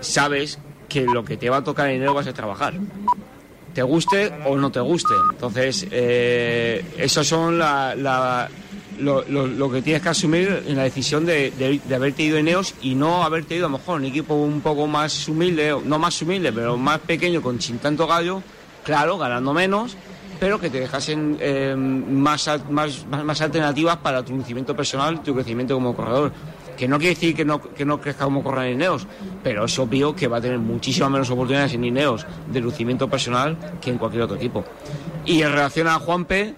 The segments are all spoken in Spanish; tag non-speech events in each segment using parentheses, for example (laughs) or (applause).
Sabes que lo que te va a tocar en enero vas a trabajar. Te guste o no te guste. Entonces, eh, eso son la, lo, que tienes que asumir en la decisión de, de- de haberte ido en EOS y no haberte ido a lo mejor un equipo un poco más humilde, no más humilde, pero más pequeño, con sin tanto gallo, claro, ganando menos, pero que te dejasen eh, más, más, más, más alternativas para tu crecimiento personal, tu crecimiento como corredor. Que no quiere decir que no, que no crezca como corredor en Ineos, pero es obvio que va a tener muchísimas menos oportunidades en Ineos de lucimiento personal que en cualquier otro equipo. Y en relación a Juanpe,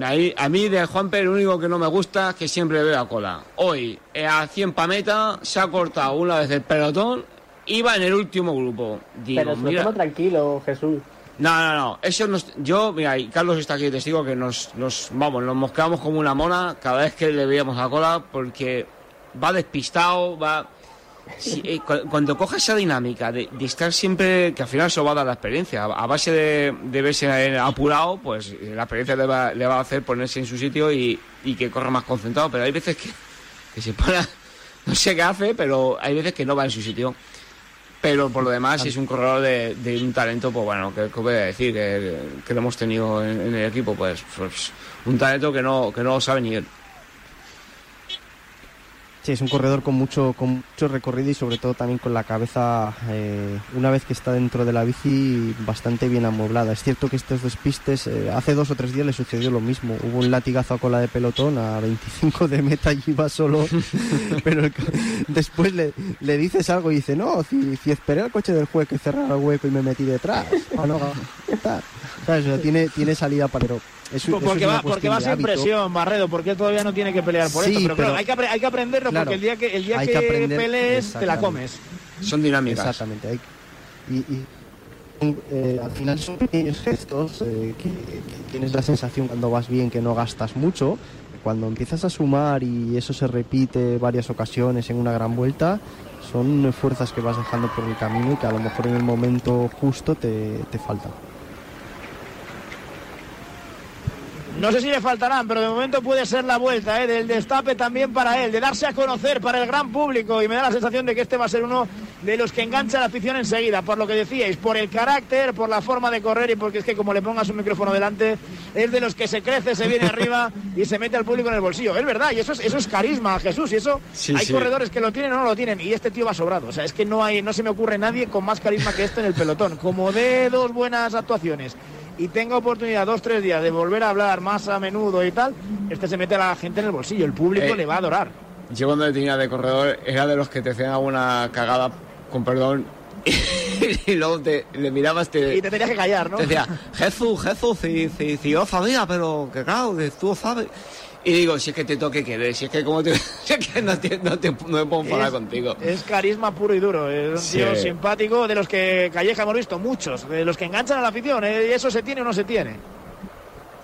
ahí- a mí de Juanpe lo único que no me gusta es que siempre veo a cola. Hoy, eh, a 100 pa' meta, se ha cortado una vez el pelotón, iba en el último grupo. Digo, Pero se lo mira, toma tranquilo, Jesús. no, no, no. Eso nos, yo, mira, y Carlos está aquí testigo que nos, nos, vamos, nos mosqueamos como una mona cada vez que le veíamos a cola porque va despistado, va. eh, cu- cuando coja esa dinámica de, estar siempre, que al final eso va a dar la experiencia, a base de, de verse apurado, pues eh, la experiencia le va, le va a hacer ponerse en su sitio y, y que corra más concentrado. Pero hay veces que, que se pone, no sé qué hace, pero hay veces que no va en su sitio. Pero por lo demás es un corredor de, de un talento, pues bueno, que, que voy a decir, que, lo hemos tenido en, el equipo, pues, pues un talento que no, que no sabe ni él. Sí, es un corredor con mucho, con mucho recorrido y sobre todo también con la cabeza, eh, una vez que está dentro de la bici, bastante bien amoblada. Es cierto que estos despistes, eh, hace dos o tres días le sucedió lo mismo. Hubo un latigazo a cola de pelotón a 25 de meta y iba solo, (laughs) pero el después le, le dices algo y dice, no, si, si esperé al coche del juez que cerrara el hueco y me metí detrás. (laughs) Ah, no. ¿Sabes? O sea, tiene, tiene salida para... Pero eso- eso es Porque va, porque va sin presión, Barredo, porque él todavía no tiene que pelear por Sí, esto. Pero, claro, hay que, hay que aprenderlo Claro, porque el día que, el día hay que, que aprender- pelees te la comes. Son dinámicas. Exactamente. hay- y, y, eh, al final son pequeños gestos eh, que, que tienes la sensación cuando vas bien que no gastas mucho. Cuando empiezas a sumar y eso se repite varias ocasiones en una gran vuelta, son fuerzas que vas dejando por el camino y que a lo mejor en el momento justo te, te faltan. No sé si le faltarán, pero de momento puede ser la vuelta ¿eh? del destape también para él, de darse a conocer para el gran público. Y me da la sensación de que este va a ser uno de los que engancha la afición enseguida, por lo que decíais, por el carácter, por la forma de correr y porque es que como le pongas un micrófono delante, es de los que se crece, se viene arriba y se mete al público en el bolsillo. Es verdad, y eso es, eso es carisma, Jesús, y eso Sí, hay sí. corredores que lo tienen o no lo tienen, y este tío va sobrado. O sea, es que no, hay, no se me ocurre nadie con más carisma que este en el pelotón. Como de dos buenas actuaciones y tenga oportunidad dos, tres días de volver a hablar más a menudo y tal, este se mete a la gente en el bolsillo, el público Eh, le va a adorar. Yo cuando le tenía de corredor era de los que te hacían alguna cagada, con perdón, (laughs) y luego te, le mirabas, te, Y te tenías que callar, ¿no? te decía, Jesús, Jesús, si, si, si yo sabía, pero que claro, que tú sabes. Y digo, si es que te toque querer, si es que como te, (laughs) si es que no, te, no, te, no me puedo enfadar contigo. Es carisma puro y duro, es un Sí. tío simpático, de los que Calleja hemos visto muchos, de los que enganchan a la afición, ¿eh? ¿Y eso se tiene o no se tiene?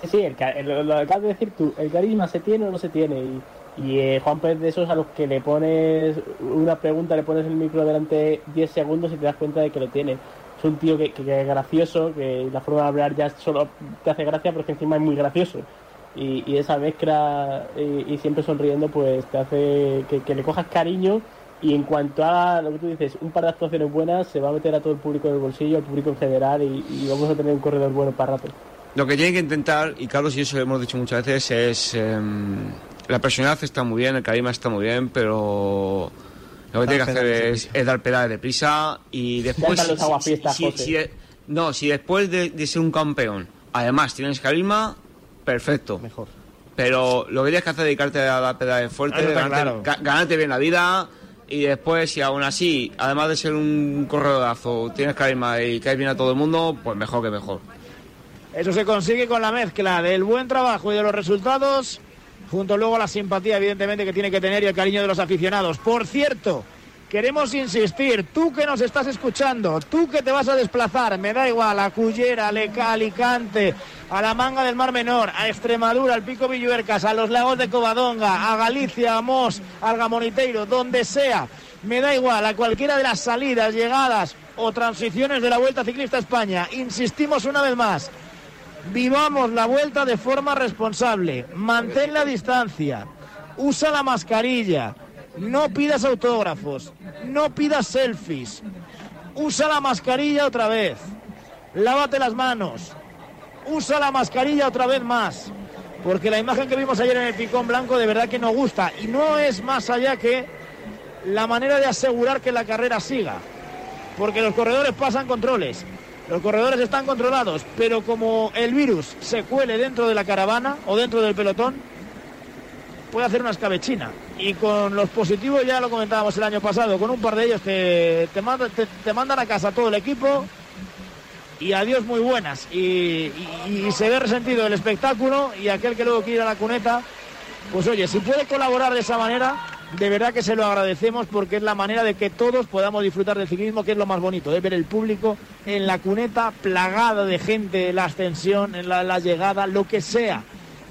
Sí, el, ca- lo, lo acabas de decir tú, el carisma se tiene o no se tiene. Y, y eh, Juan Pérez de esos a los que le pones una pregunta, le pones el micro delante 10 segundos y te das cuenta de que lo tiene. Es un tío que, que- que es gracioso, que la forma de hablar ya solo te hace gracia, pero que encima es muy gracioso. Y, y esa mezcla y, y siempre sonriendo, pues te hace que, que le cojas cariño. Y en cuanto a lo que tú dices, un par de actuaciones buenas, se va a meter a todo el público en el bolsillo, al público en general, y, y vamos a tener un corredor bueno para rato. Lo que tiene que intentar, y Carlos y eso lo hemos dicho muchas veces, es. em, la personalidad está muy bien, el carisma está muy bien, pero. Lo que tiene que hacer es, es dar pedales de prisa y después. Si- si- si- no, si después de, de ser un campeón, además tienes carisma, perfecto. Mejor. Pero lo que tienes que hacer es dedicarte a dar pedales fuertes, Eso está ganarte, claro. ga- ganarte bien la vida y después, si aún así, además de ser un corredorazo, tienes carisma y caes bien a todo el mundo, pues mejor que mejor. Eso se consigue con la mezcla del buen trabajo y de los resultados, junto luego a la simpatía, evidentemente, que tiene que tener y el cariño de los aficionados. Por cierto, queremos insistir, tú que nos estás escuchando, tú que te vas a desplazar, me da igual, a Cullera, a Leca, Alicante, a la Manga del Mar Menor, a Extremadura, al Pico Villuercas, a los lagos de Covadonga, a Galicia, a Mos, al Gamoniteiro, donde sea. Me da igual, a cualquiera de las salidas, llegadas o transiciones de la Vuelta Ciclista a España. Insistimos una vez más, Vivamos la vuelta de forma responsable. Mantén la distancia. Usa la mascarilla. No pidas autógrafos, no pidas selfies, usa la mascarilla otra vez, lávate las manos, usa la mascarilla otra vez más, porque la imagen que vimos ayer en el picón blanco de verdad que nos gusta. Y no es más allá que la manera de asegurar que la carrera siga, porque los corredores pasan controles. Los corredores están controlados, pero como el virus se cuele dentro de la caravana o dentro del pelotón, puede hacer una escabechina. Y con los positivos, ya lo comentábamos el año pasado, con un par de ellos te, te, mandan a casa todo el equipo y adiós muy buenas. Y, se ve resentido el espectáculo y aquel que luego quiere ir a la cuneta, pues oye, si puede colaborar de esa manera, de verdad que se lo agradecemos porque es la manera de que todos podamos disfrutar del ciclismo, que es lo más bonito, de ver el público en la cuneta plagada de gente, la ascensión, en la llegada, lo que sea.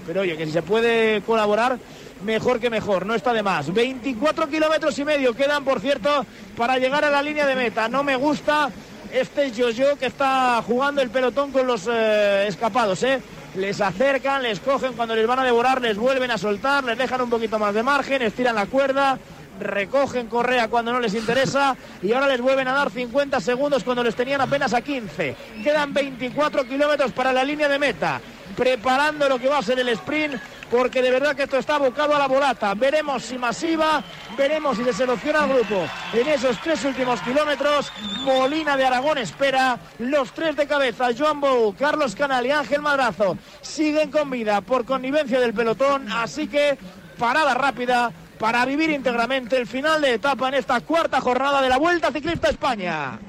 Pero oye, que si se puede colaborar, mejor que mejor, no está de más. 24 kilómetros y medio quedan, por cierto, para llegar a la línea de meta. No me gusta este yo-yo que está jugando el pelotón con los eh, escapados, ¿eh? Les acercan, les cogen cuando les van a devorar, les vuelven a soltar, les dejan un poquito más de margen, estiran la cuerda, recogen Correa cuando no les interesa y ahora les vuelven a dar 50 segundos cuando les tenían apenas a 15. Quedan 24 kilómetros para la línea de meta, preparando lo que va a ser el sprint porque de verdad que esto está abocado a la volata. Veremos si masiva, veremos si se selecciona el grupo en esos tres últimos kilómetros. Molina de Aragón espera los tres de cabeza. Joan Bou, Carlos Canal y Ángel Madrazo siguen con vida por connivencia del pelotón, así que parada rápida para vivir íntegramente el final de etapa en esta cuarta jornada de la Vuelta Ciclista España.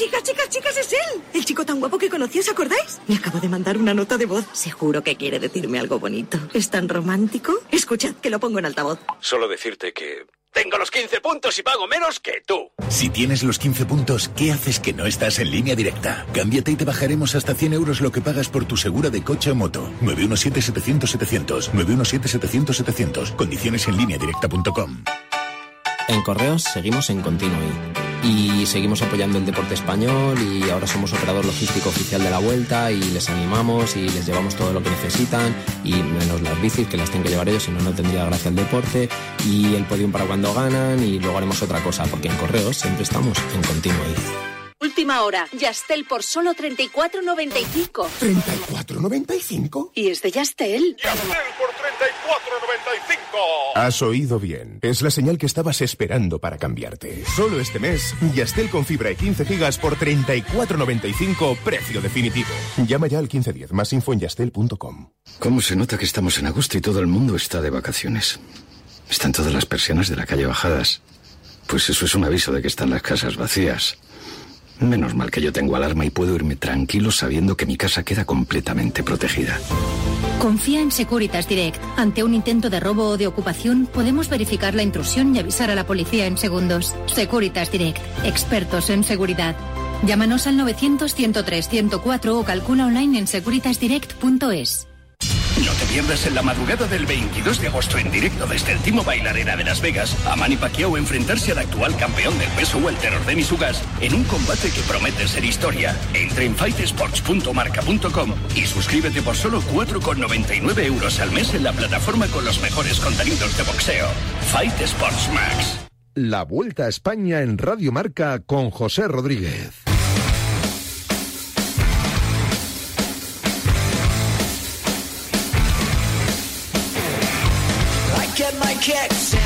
Chicas, chicas, chicas, es él. El chico tan guapo que conocí, ¿os acordáis? Me acabo de mandar una nota de voz. Seguro que quiere decirme algo bonito. ¿Es tan romántico? Escuchad, que lo pongo en altavoz. Solo decirte que tengo los 15 puntos y pago menos que tú. Si tienes los 15 puntos, ¿qué haces que no estás en línea directa? Cámbiate y te bajaremos hasta 100 euros lo que pagas por tu segura de coche o moto. 917-700-700. 917-700-700. Condiciones en línea directa.com. En Correos seguimos en continuo y seguimos apoyando el deporte español y ahora somos operador logístico oficial de la vuelta y les animamos y les llevamos todo lo que necesitan y menos las bicis que las tienen que llevar ellos, si no, no tendría gracia el deporte y el podium para cuando ganan y luego haremos otra cosa porque en correos siempre estamos en continuo. Última hora. Yastel por solo 34.95. ¿34.95? Y es de Yastel. Yastel por 34.95. Has oído bien. Es la señal que estabas esperando para cambiarte. Solo este mes, Yastel con fibra y 15 gigas por 34.95, precio definitivo. Llama ya al 1510. Más info en yastel.com. ¿Cómo se nota que estamos en agosto y todo el mundo está de vacaciones? Están todas las persianas de la calle bajadas. Pues eso es un aviso de que están las casas vacías. Menos mal que yo tengo alarma y puedo irme tranquilo sabiendo que mi casa queda completamente protegida. Confía en Securitas Direct. Ante un intento de robo o de ocupación, podemos verificar la intrusión y avisar a la policía en segundos. Securitas Direct. Expertos en seguridad. Llámanos al 900-103-104 o calcula online en securitasdirect.es. No te pierdas en la madrugada del 22 de agosto en directo desde el Timo Bailarera de Las Vegas a Manny Pacquiao enfrentarse al actual campeón del peso welter Denis Ugas en un combate que promete ser historia. Entre en fightsports.marca.com y suscríbete por solo 4,99 euros al mes en la plataforma con los mejores contenidos de boxeo. Fight Sports Max. La Vuelta a España en Radio Marca con José Rodríguez. cats.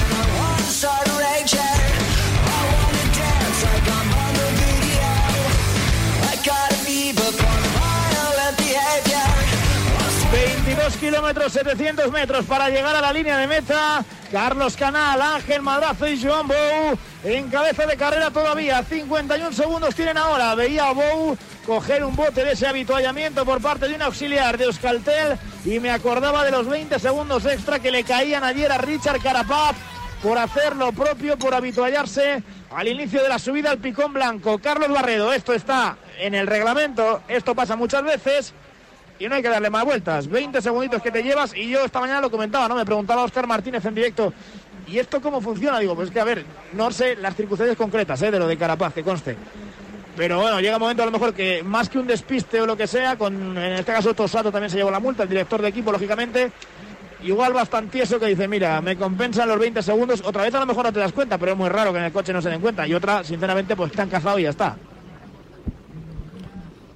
22 kilómetros, 700 metros para llegar a la línea de meta. Carlos Canal, Ángel Madrazo y Joan Bou en cabeza de carrera todavía. 51 segundos tienen ahora. Veía a Bou coger un bote de ese habituallamiento por parte de un auxiliar de Euskaltel y me acordaba de los 20 segundos extra que le caían ayer a Richard Carapaz por hacer lo propio, por habituallarse al inicio de la subida al picón blanco. Carlos Barredo, esto está en el reglamento, esto pasa muchas veces y no hay que darle más vueltas. 20 segunditos que te llevas y yo esta mañana lo comentaba, ¿no? Me preguntaba Oscar Martínez en directo. ¿Y esto cómo funciona? Digo, pues es que a ver, no sé las circunstancias concretas ¿eh? de lo de Carapaz, que conste. Pero bueno, llega un momento a lo mejor que más que un despiste o lo que sea, con en este caso Tosato también se llevó la multa, el director de equipo, lógicamente. igual bastante eso que dice, mira, me compensan los 20 segundos, otra vez a lo mejor no te das cuenta, pero es muy raro que en el coche no se den cuenta, y otra, sinceramente, pues te han y ya está.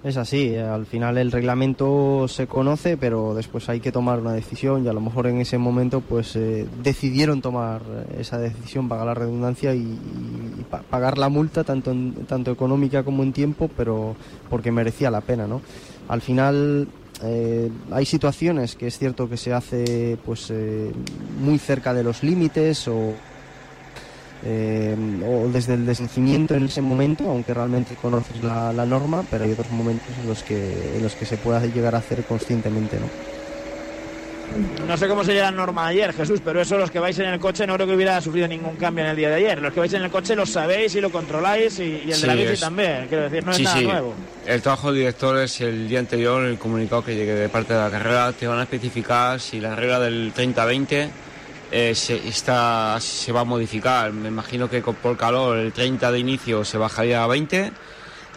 Es así, eh, al final el reglamento se conoce, pero después hay que tomar una decisión y a lo mejor en ese momento pues eh, decidieron tomar esa decisión, pagar la redundancia y, y pa- pagar la multa tanto, en- tanto económica como en tiempo, pero porque merecía la pena, ¿no? Al final eh, hay situaciones que es cierto que se hace pues eh, muy cerca de los límites o eh, o desde el desconocimiento en ese momento, aunque realmente conoces la, la norma, pero hay otros momentos en los que en los que se pueda llegar a hacer conscientemente, ¿no? No sé cómo sería la norma ayer, Jesús, pero eso los que vais en el coche no creo que hubiera sufrido ningún cambio en el día de ayer. Los que vais en el coche lo sabéis y lo controláis y, y el Sí, de la bici es- también. Quiero decir, no es sí, nada sí. nuevo. El trabajo del director es el día anterior, el comunicado que llegue de parte de la carrera, te van a especificar si la regla del 30-20 eh, se, está, se va a modificar. Me imagino que por calor el 30 de inicio se bajaría a 20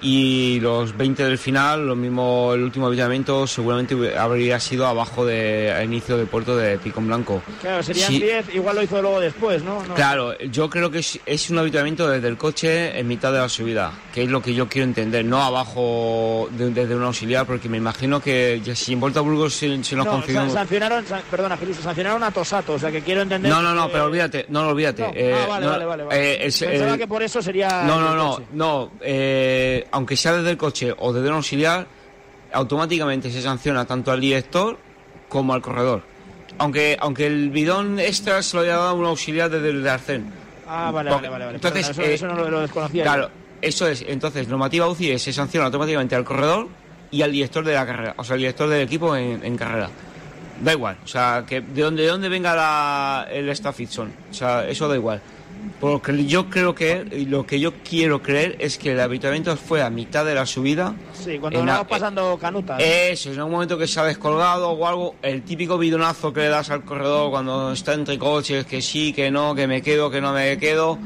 y los 20 del final, lo mismo el último avituallamiento seguramente habría sido abajo de a inicio del puerto de Picón Blanco. Claro, serían Sí. 10, igual lo hizo luego después, ¿no? No. Claro, yo creo que es, es un habituamiento desde el coche en mitad de la subida, que es lo que yo quiero entender, no abajo de- desde un auxiliar, porque me imagino que ya si en Vuelta a Burgos se, se nos No, sa- sancionaron, san- perdona, Jesús, sancionaron a Tosato, o sea que quiero entender. No, no, no, que- pero olvídate, no, olvídate. No. eh, ah, vale, no, vale, vale. vale. eh, es- Pensaba eh, que por eso sería. No, no, no, no. eh, aunque sea desde el coche o desde un auxiliar, automáticamente se sanciona tanto al director como al corredor. Aunque, aunque el bidón extra se lo haya dado un auxiliar desde el Arcén. Ah, vale, vale, vale. vale. Entonces, Perdona, eso, eh, eso no lo, lo desconocía. yo. Claro, eso es. Entonces, normativa UCI es, se sanciona automáticamente al corredor y al director de la carrera, o sea, al director del equipo en, en carrera. Da igual, o sea, que de donde, de donde venga la, el staff o sea, eso da igual. Porque yo creo que, y lo que yo quiero creer es que el habituamiento fue a mitad de la subida. Sí, cuando vamos pasando canutas. Eso, en algún momento que se ha descolgado o algo, el típico bidonazo que le das al corredor cuando está entre coches, que sí, que no, que me quedo, que no me quedo,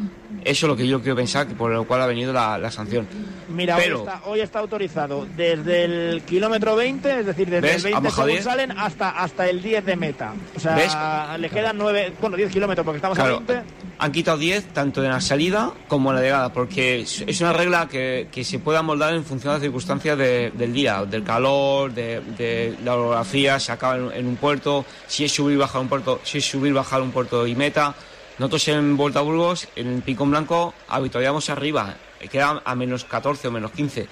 eso es lo que yo quiero pensar, que por lo cual ha venido la, la sanción. Mira, Pero- hoy, está, hoy está autorizado desde el kilómetro 20, es decir, desde ¿Ves? el 20 Han bajado según 10. salen hasta, hasta el 10 de meta. O sea, ¿Ves? le quedan 9, bueno, 10 kilómetros porque estamos Claro, a 20. han quitado 10 tanto en la salida como en la llegada, porque es una regla que, que se puede amoldar en función de las circunstancias de- del día, del calor, de, de la orografía, se acaba en, en un puerto, si es subir bajar un puerto, si es subir bajar un puerto y meta. Nosotros en Vuelta a Burgos, en el Picón Blanco, habituábamos arriba, queda a menos 14 o menos 15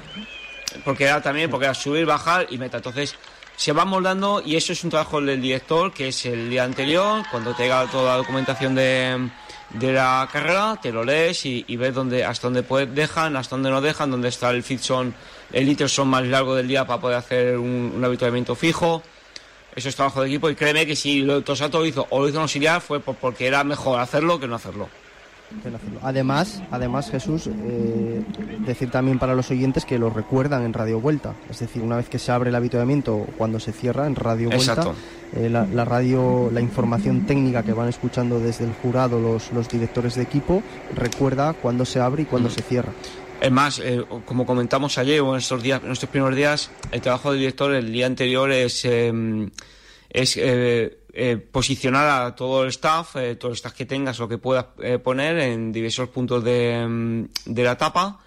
porque era también porque era subir, bajar y meta. Entonces se va moldando y eso es un trabajo del director que es el día anterior, cuando te llega toda la documentación de, de la carrera, te lo lees y, ves dónde, hasta dónde puede- dejan, hasta dónde no dejan, dónde está el fit son, el litro son más largo del día para poder hacer un, un habituamiento fijo. Eso es trabajo de equipo y créeme que si lo Tosato lo hizo o lo hizo un auxiliar fue por- porque era mejor hacerlo que no hacerlo. Además, además Jesús, eh, decir también para los oyentes que lo recuerdan en Radio Vuelta. Es decir, una vez que se abre el habituamiento o cuando se cierra en Radio Vuelta, eh, la, la radio, la información técnica que van escuchando desde el jurado los, los directores de equipo, recuerda cuándo se abre y cuándo se cierra. Es más, eh, como comentamos ayer o en estos días, en estos primeros días, el trabajo del director el día anterior es, es eh, eh, posicionar a todo el staff, eh, todo el staff que tengas o que puedas eh, poner en diversos puntos de, de la etapa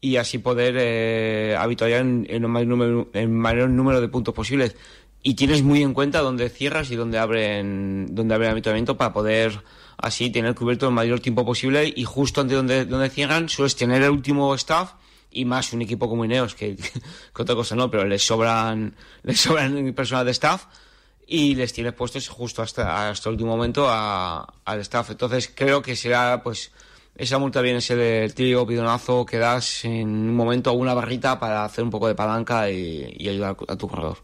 y así poder habituallar en, el mayor número, en mayor número de puntos posibles. Y tienes muy en cuenta dónde cierras y dónde abren, dónde abre el habituamiento para poder así tener cubierto el mayor tiempo posible y justo ante donde, donde cierran sueles tener el último staff y más un equipo como Ineos que, (laughs) que otra cosa no, pero les sobran, (laughs) les sobran personas de staff y les tienes puestos justo hasta, hasta el último momento a- al staff. Entonces creo que será pues esa multa viene a ser el típico pidonazo que das en un momento a una barrita para hacer un poco de palanca y, y ayudar a tu corredor.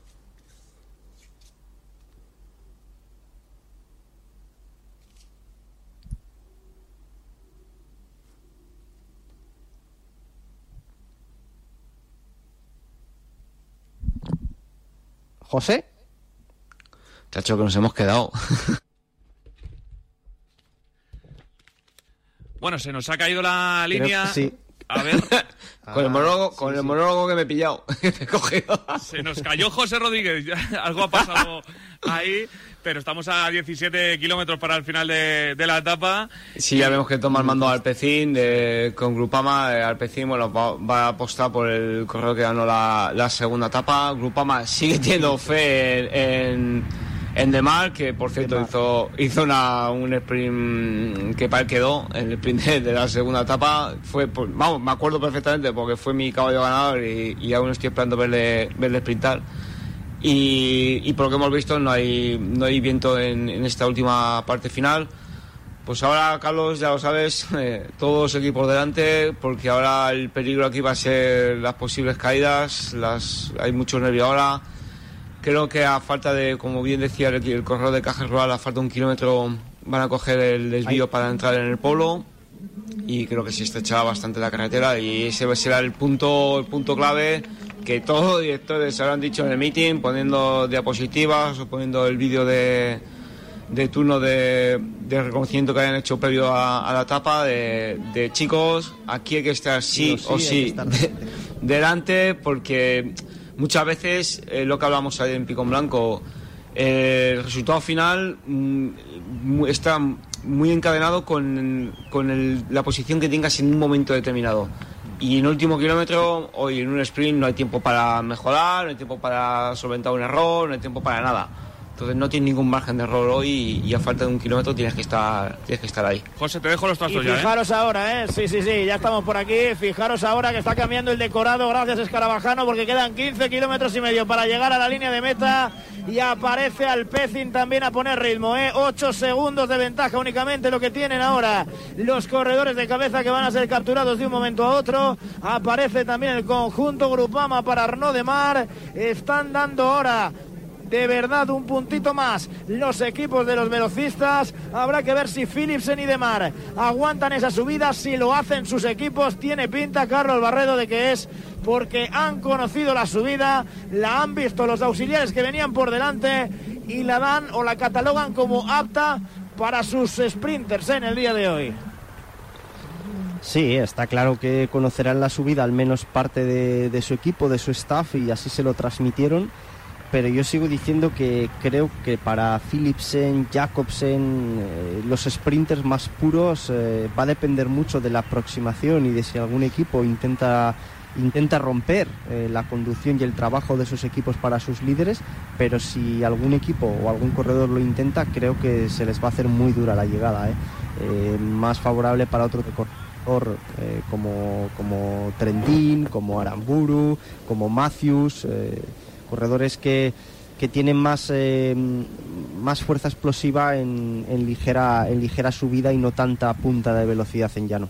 José, Chacho, que nos hemos quedado. (laughs) Bueno, se nos ha caído la línea. sí. A ver. (laughs) Con el monólogo, con el monólogo que me he pillado. (laughs) que me he cogido. Se nos cayó José Rodríguez, algo ha pasado ahí, pero estamos a 17 kilómetros para el final de, de la etapa. Sí, ya vemos que toma el mando a Alpecín de- con Grupama. eh, Alpecín bueno, va, va a apostar por el correo que ganó la, la segunda etapa. Grupama sigue teniendo fe en, en, en Demar, que por cierto hizo, hizo una, un sprint que para él quedó en el sprint de, de la segunda etapa. Fue, vamos, me acuerdo perfectamente porque fue mi caballo ganador y, y aún estoy esperando verle, verle sprintar. Y, y por lo que hemos visto no hay, no hay viento en, en esta última parte final. Pues ahora, Carlos, ya lo sabes, (laughs) eh, todos equipos delante, porque ahora el peligro aquí va a ser las posibles caídas, las, hay mucho nervio ahora. Creo que a falta de, como bien decía el, el corredor de Cajas Rural, a falta de un kilómetro van a coger el desvío para entrar en el polo y creo que se estrecha bastante la carretera y ese será el punto, el punto clave que todos los directores se habrán dicho en el meeting, poniendo diapositivas o poniendo el vídeo de, de turno de, de reconocimiento que hayan hecho previo a, a la etapa de, de chicos, aquí hay que estar sí, Sí o sí, (laughs) delante porque muchas veces eh, lo que hablamos ayer en Picón Blanco eh, el resultado final mm, está muy encadenado con, con el- la posición que tengas en un momento determinado. Y en último kilómetro, hoy en un sprint no hay tiempo para mejorar, no hay tiempo para solventar un error, no hay tiempo para nada. Entonces no tienes ningún margen de error hoy y, y a falta de un kilómetro tienes que estar, tienes que estar ahí. José, te dejo los Y trazos ya. ¿eh? fijaros ahora, ¿eh? Sí, sí, sí, ya estamos por aquí. Fijaros ahora que está cambiando el decorado, gracias Escarabajano, porque quedan 15 kilómetros y medio para llegar a la línea de meta. Y aparece Alpecin también a poner ritmo, ¿eh? 8 segundos de ventaja únicamente lo que tienen ahora los corredores de cabeza que van a ser capturados de un momento a otro. Aparece también el conjunto Grupama para Arnaud de Mar. Están dando ahora de verdad un puntito más los equipos de los velocistas. Habrá que ver si Philipsen y Demar aguantan esa subida. Si lo hacen sus equipos, tiene pinta Carlos Barredo de que es porque han conocido la subida, la han visto los auxiliares que venían por delante y la dan o la catalogan como apta para sus sprinters en el día de hoy. Sí, está claro que conocerán la subida al menos parte de, de su equipo, de su staff y así se lo transmitieron. Pero yo sigo diciendo que creo que para Philipsen, Jacobsen, eh, los sprinters más puros eh, va a depender mucho de la aproximación y de si algún equipo intenta intenta romper eh, la conducción y el trabajo de sus equipos para sus líderes, pero si algún equipo o algún corredor lo intenta, creo que se les va a hacer muy dura la llegada. más favorable para otro corredor eh, como, como Trentin, como Aramburu, como Matthews, corredores que, que tienen más, eh, más fuerza explosiva en, en ligera, en ligera subida y no tanta punta de velocidad en llano.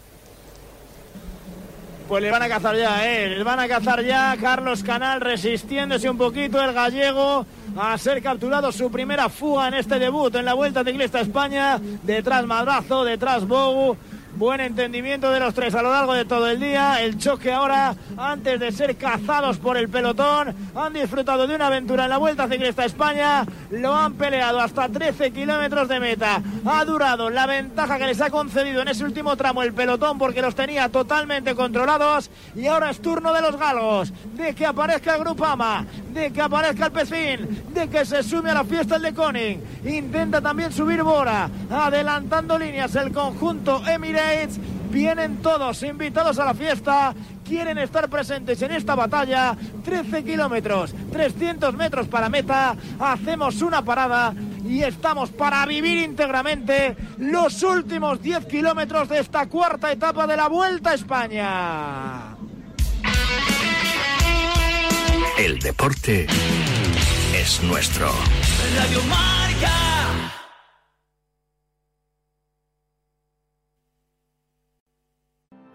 Pues le van a cazar ya, ¿eh? Le van a cazar ya Carlos Canal resistiéndose un poquito el gallego a ser capturado su primera fuga en este debut en la Vuelta Ciclista a España. Detrás Madrazo, detrás Bogu. Buen entendimiento de los tres a lo largo de todo el día. El choque ahora, antes de ser cazados por el pelotón, han disfrutado de una aventura en la Vuelta Ciclista a España. Lo han peleado hasta 13 kilómetros de meta. Ha durado la ventaja que les ha concedido en ese último tramo el pelotón porque los tenía totalmente controlados. Y ahora es turno de los galgos. De que aparezca el Grupama, de que aparezca el Pecín, de que se sume a la fiesta el de Koning. Intenta también subir Bora, adelantando líneas el conjunto Emirates. Vienen todos invitados a la fiesta, quieren estar presentes en esta batalla. 13 kilómetros, 300 metros para meta. Hacemos una parada y estamos para vivir íntegramente los últimos 10 kilómetros de esta cuarta etapa de la Vuelta a España. El deporte es nuestro. Radio Marca.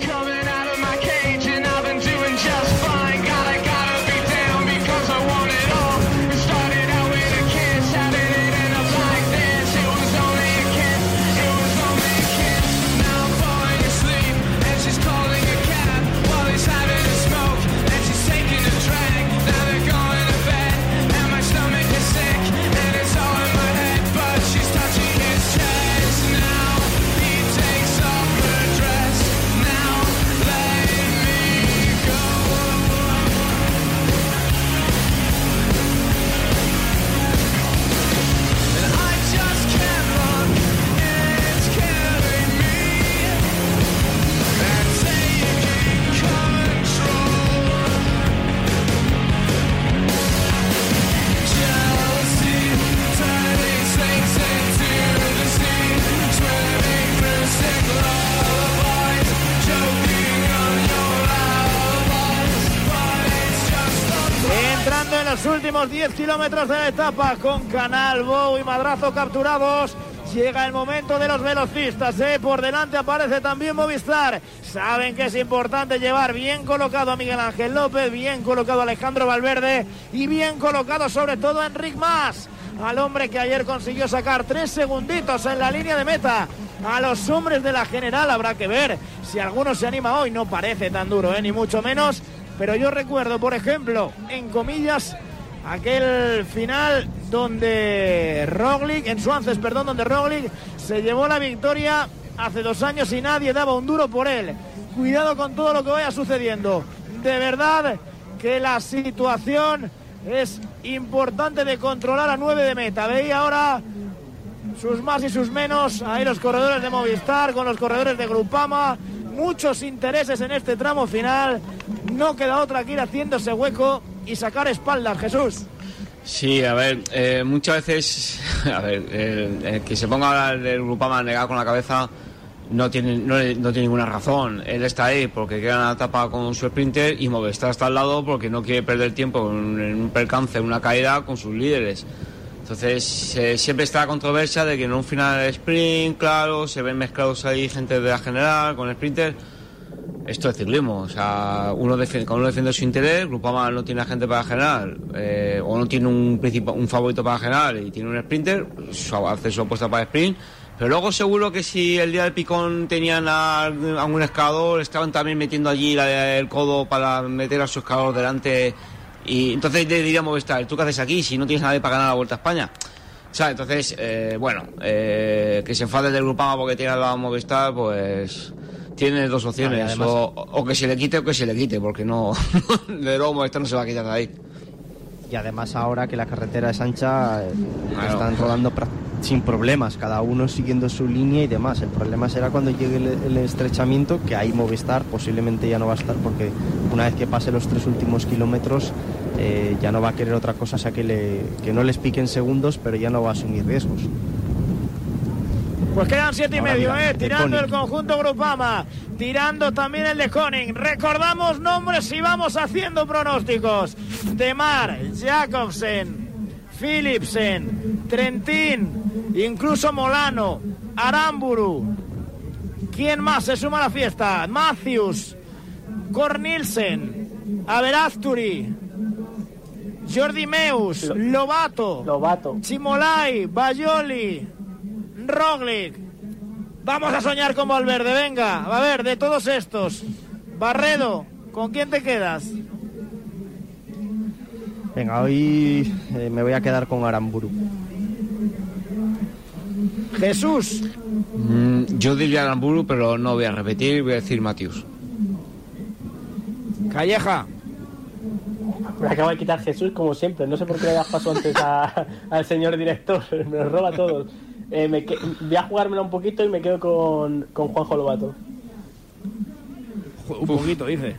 Coming los últimos 10 kilómetros de la etapa con Canal, Bow y Madrazo capturados. Llega el momento de los velocistas, ¿eh? por delante aparece también Movistar. Saben que es importante llevar bien colocado a Miguel Ángel López, bien colocado a Alejandro Valverde y bien colocado sobre todo a Enric Mas, al hombre que ayer consiguió sacar tres segunditos en la línea de meta. A los hombres de la general habrá que ver si alguno se anima hoy. No parece tan duro, ¿eh? ni mucho menos. Pero yo recuerdo, por ejemplo, en comillas, aquel final donde Roglic, en Suances, perdón, donde Roglic se llevó la victoria hace dos años y nadie daba un duro por él. Cuidado con todo lo que vaya sucediendo. De verdad que la situación es importante de controlar a 9 de meta. Veía ahora sus más y sus menos, ahí los corredores de Movistar con los corredores de Grupama, muchos intereses en este tramo final, no queda otra que ir haciéndose hueco y sacar espaldas, Jesús. Sí, a ver, eh, muchas veces, (laughs) a ver, eh, el que se ponga a hablar del Grupama negado con la cabeza no tiene, no, tiene ninguna razón. Él está ahí porque queda en la etapa con su sprinter y Movistar está al lado porque no quiere perder tiempo en un percance, en una caída con sus líderes. Entonces, eh, siempre está la controversia de que en un final de sprint, claro, se ven mezclados ahí gente de la general con el sprinter. Esto es ciclismo, o sea, uno defiende, cada uno defiende su interés, Grupama no tiene gente para general, eh, o no tiene un, un favorito para general y tiene un sprinter, hace su apuesta para sprint, pero luego seguro que si el día del picón tenían a algún escalador, estaban también metiendo allí la- el codo para meter a su escalador delante, y entonces le diríamos Movistar, ¿tú qué haces aquí si no tienes nadie para ganar la Vuelta a España? O sea, entonces, eh, bueno, eh, que se enfade del Grupama porque tiene al lado a Movistar, pues tiene dos opciones, Ah, además- o, o que se le quite o que se le quite, porque no, (laughs) de luego Movistar no se va a quitar de ahí. Y además ahora que la carretera es ancha, eh, Claro. están rodando sin problemas, cada uno siguiendo su línea y demás. El problema será cuando llegue el, el estrechamiento, que ahí Movistar posiblemente ya no va a estar, porque una vez que pase los tres últimos kilómetros eh, ya no va a querer otra cosa, sea que, le, que no les piquen segundos, pero ya no va a asumir riesgos. Pues quedan siete y Ahora medio, mira, ¿eh? Tirando el conjunto Grupama, tirando también el de Koning. Recordamos nombres y vamos haciendo pronósticos. Demar, Jacobsen, Philipsen, Trentín, incluso Molano, Aramburu. ¿Quién más se suma a la fiesta? Matthews, Cornilsen, Averasturi, Jordi Meus, Lobato, Lobato, Chimolai, Bayoli, Roglic. Vamos a soñar con Valverde, venga. A ver, de todos estos. Barredo, ¿con quién te quedas? Venga, hoy eh, me voy a quedar con Aramburu. Jesús. Mm, yo diría Aramburu, pero no voy a repetir, voy a decir Matius. Calleja. Me acaba de quitar Jesús como siempre. No sé por qué le das paso antes a- al señor director. (laughs) Me los roba a todos. Eh, me que- voy a jugármela un poquito y me quedo con, con Juanjo Lobato. Un poquito, dice.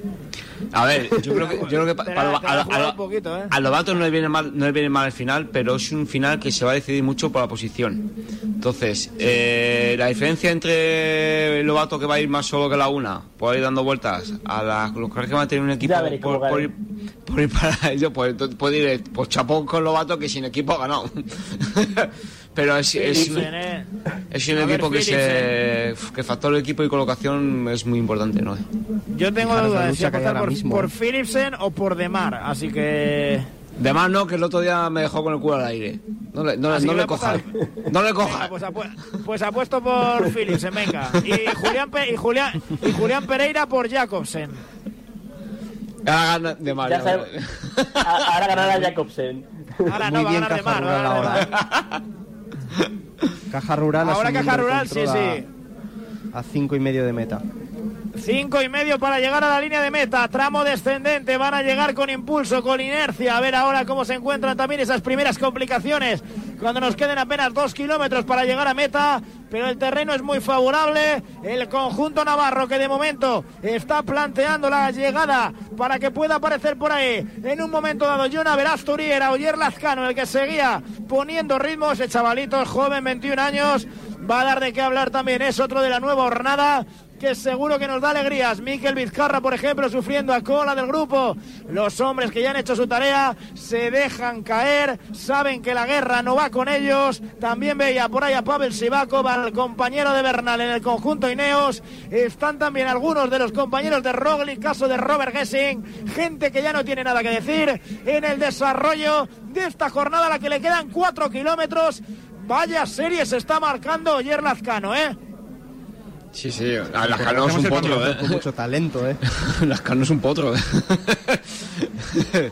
A ver, yo creo que, yo creo que pa- a, poquito, ¿eh? Lobato no le viene mal, no le viene mal el final, pero es un final que se va a decidir mucho por la posición. Entonces, eh, la diferencia entre Lobato que va a ir más solo que la una, por ir dando vueltas, a la, los que va a tener un equipo veréis por, por ir, por ir para (laughs) ello, pues, entonces puede ir pues chapón con Lobato que sin equipo ha ganado. (laughs) pero es, es, es un ver, equipo que se que factor equipo y colocación es muy importante, ¿no? Yo tengo Fijaros duda la de si apostar por, mismo, por ¿eh? Philipsen o por Demar. Así que. De más no, que el otro día me dejó con el culo al aire. No le, no, no le voy a cojas. apostar. No le Venga, cojas. pues, apu- pues apuesto por Philipsen, venga. Y Julián, Pe- y Julián, y Julián Pereira por Jacobsen. Ahora gana de A- Ahora ganará Jacobsen. Ahora no, va a ganar Demar. va a ganar Demar. Caja Rural. Ahora Caja Rural, sí, sí. A cinco y medio de meta. Cinco y medio para llegar a la línea de meta. Tramo descendente. Van a llegar con impulso, con inercia. A ver ahora cómo se encuentran también esas primeras complicaciones. Cuando nos queden apenas dos kilómetros para llegar a meta. Pero el terreno es muy favorable. El conjunto navarro que de momento está planteando la llegada para que pueda aparecer por ahí. En un momento dado, Jonah Verasturi era Oyer Lazcano el que seguía poniendo ritmo. Ese chavalito joven, 21 años. Va a dar de qué hablar también. Es otro de la nueva jornada que seguro que nos da alegrías. Miquel Vizcarra, por ejemplo, sufriendo a cola del grupo. Los hombres que ya han hecho su tarea se dejan caer, saben que la guerra no va con ellos. También veía por ahí a Pavel Sivakov, al compañero de Bernal en el conjunto Ineos. Están también algunos de los compañeros de Roglic, caso de Robert Gessing. Gente que ya no tiene nada que decir en el desarrollo de esta jornada a la que le quedan cuatro kilómetros. Vaya serie se está marcando Oyer Lazcano, ¿eh? Sí, sí. a Lascano es un potro, ¿eh? Con mucho talento, ¿eh? (laughs) Lascano es un potro, ¿eh? (laughs)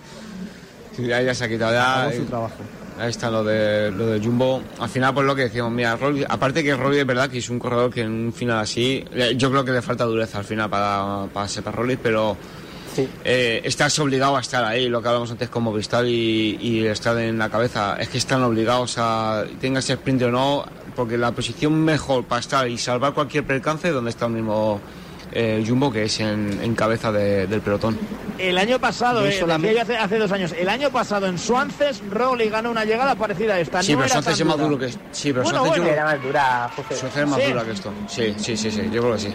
sí, ya, ya se ha quitado. Ya, Acabó su trabajo. Ahí está lo de, lo de Jumbo. Al final, pues lo que decíamos, mira, Roglic- aparte que Roglic es verdad que es un corredor que en un final así, le- yo creo que le falta dureza al final para, para ser para Roglic, pero eh, estás obligado a estar ahí, lo que hablamos antes con Movistar y, y estar en la cabeza. Es que están obligados a, tengas sprint o no, porque la posición mejor para estar y salvar cualquier percance es donde está el mismo eh, Jumbo, que es en, en cabeza de- del pelotón. El año pasado, eh, solamente- hace, hace dos años, el año pasado en Swances, Roglic ganó una llegada parecida a esta. Sí, no pero tan es más duro que Sí, pero Bueno, Swances bueno. yo- Era más dura, José. Swances es más Sí. dura que esto. Sí, sí, sí, sí, yo creo que sí.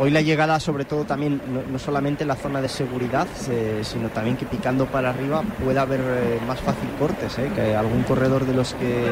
Hoy la llegada, sobre todo, también no, no solamente en la zona de seguridad, eh, sino también que picando para arriba pueda haber eh, más fácil cortes, eh, que algún corredor de los que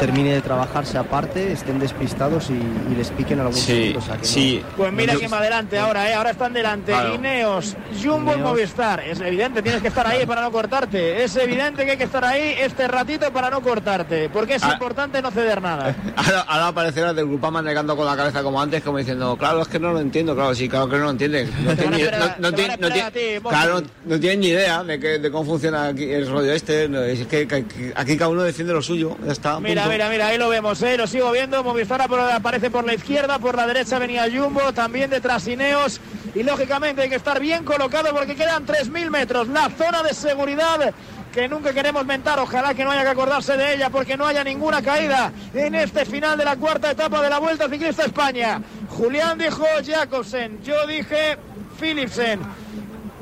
termine de trabajar se aparte, estén despistados y, y les piquen algún Sí, o sea que no- sí. Pues mira Yo- quién va adelante ahora, ¿eh? Ahora están delante. Claro. Ineos, Jumbo y Ineos. Movistar. Es evidente, tienes que estar ahí para no cortarte. Es evidente que hay que estar ahí este ratito para no cortarte. Porque es Ah. importante no ceder nada. (laughs) Ahora, ahora aparecerá del Grupama negando con la cabeza como antes, como diciendo, claro, es que no lo entiendo, claro, sí, claro que no lo entiende. No tiene ni- no- no tiene- no tiene- ti. Claro, no tienen ni idea de, que, de cómo funciona aquí el rollo este. es que, aquí cada uno defiende lo suyo, ya está. Mira, punto. mira, mira, ahí lo vemos, ¿eh? Lo sigo viendo. Movistar aparece por la izquierda, por la derecha venía Jumbo, también detrás Ineos. Y lógicamente hay que estar bien colocado porque quedan 3.000 metros. La zona de seguridad que nunca queremos mentar. Ojalá que no haya que acordarse de ella porque no haya ninguna caída en este final de la cuarta etapa de la Vuelta Ciclista España. Julián dijo Jacobsen, yo dije Philipsen.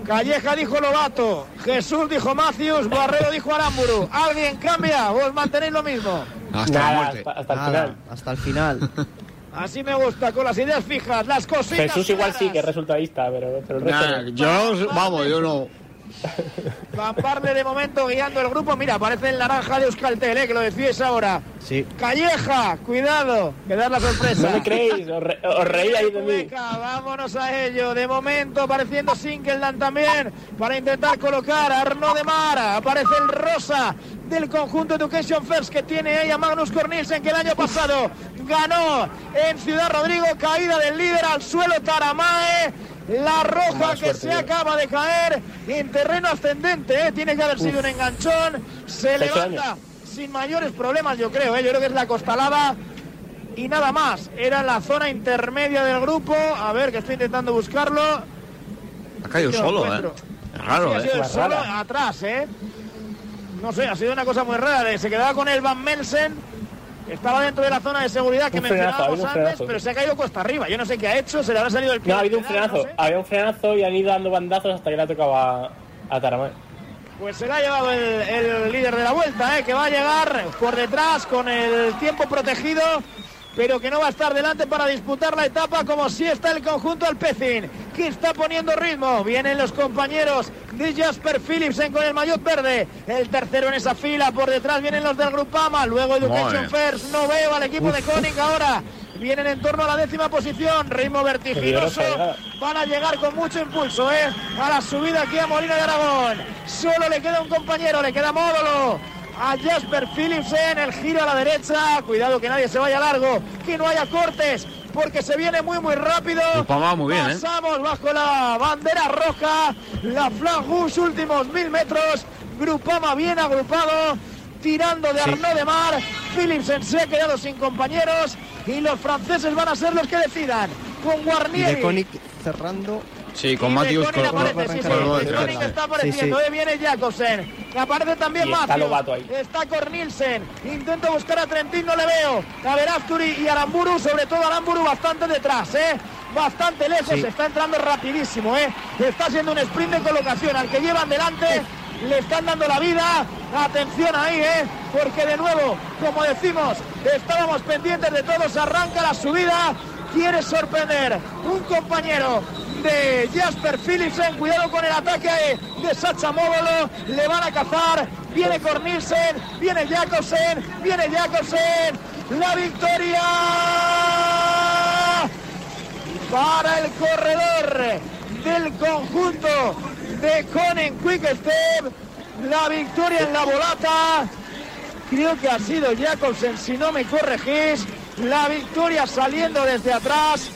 Calleja dijo Lobato, Jesús dijo Matthews, Barrero dijo Aramburu. ¿Alguien cambia o os mantenéis lo mismo? Hasta la Nada, muerte. hasta, hasta el Nada, final. hasta el final. (laughs) Así me gusta, con las ideas fijas, las cositas. Jesús igual sí que es resultadista, pero, pero el resto Nah, no. yo, vamos, yo no. (laughs) Van Barle de momento guiando el grupo. Mira, aparece el naranja de Euskaltel, ¿eh? que lo decís ahora. Sí. Calleja, cuidado, que dar la sorpresa. (laughs) No me creéis, os, re- os reí ahí de mí. Vámonos a ello. De momento apareciendo Sinkelland también para intentar colocar a Arnaud de Mara. Aparece el rosa del conjunto Education First que tiene ahí a Magnus Cornelsen que el año pasado ganó en Ciudad Rodrigo. Caída del líder al suelo Taramae. La roja Mala que suerte, se acaba de caer en terreno ascendente. ¿eh? Tiene que haber sido un enganchón. Se Seis levanta sin mayores problemas, yo creo. ¿eh? Yo creo que es la costalada y nada más. Era la zona intermedia del grupo. A ver, que estoy intentando buscarlo. Ha caído solo, ¿eh? encuentro. Es raro, Sí, ha sido ¿eh? el solo atrás, ¿eh? No sé, ha sido una cosa muy rara. Se quedaba con el Van Mensen. Estaba dentro de la zona de seguridad que Un mencionábamos antes, frenazo. pero se ha caído cuesta arriba. Yo no sé qué ha hecho, se le habrá salido el pie. No, ha habido un frenazo. no sé. Había un frenazo y han ido dando bandazos hasta que le ha tocado a, a. Pues se la ha llevado el, el líder de la vuelta, ¿eh? que va a llegar por detrás con el tiempo protegido, pero que no va a estar delante para disputar la etapa como si está el conjunto Alpecin, que está poniendo ritmo. Vienen los compañeros de Jasper Philipsen con el maillot verde, el tercero en esa fila, por detrás vienen los del Grupama, luego Education. First, no veo al equipo de Koenig ahora. Vienen en torno a la décima posición, ritmo vertiginoso. Van a llegar con mucho impulso, ¿eh? A la subida aquí a Molina de Aragón. Solo le queda un compañero, le queda Módolo. A Jasper Philipsen, el giro a la derecha. Cuidado que nadie se vaya largo, que no haya cortes, porque se viene muy, muy rápido. Grupama muy bien, ¿eh? Pasamos bajo la bandera roja, la Flag Rouge, últimos mil metros. Grupama bien agrupado, tirando de Arnaud de Mar. Philipsen se ha quedado sin compañeros y los franceses van a ser los que decidan. Con Y Guarnieri. de Koenig cerrando. Sí, con sí, sí, Koenig está apareciendo, eh, viene Jacobsen. Aparece también Y está. Lobato ahí. Está Cornilsen. Intento buscar a Trentín, no le veo. A ver, Asturi y Aramburu, sobre todo Aramburu bastante detrás, ¿eh? Bastante lejos, está entrando rapidísimo, ¿eh? Está haciendo un sprint de colocación al que llevan delante. Le están dando la vida. Atención ahí, ¿eh? Porque de nuevo, como decimos, estábamos pendientes de todos. Arranca la subida. Quiere sorprender un compañero de Jasper Philipsen. Cuidado con el ataque de Sacha Módolo. Le van a cazar. Viene Cornilsen. Viene Jacobsen. Viene Jacobsen. La victoria para el corredor del conjunto de Conen Quick Step. La victoria en la volata. Creo que ha sido Jacobsen, si no me corregís. La victoria saliendo desde atrás.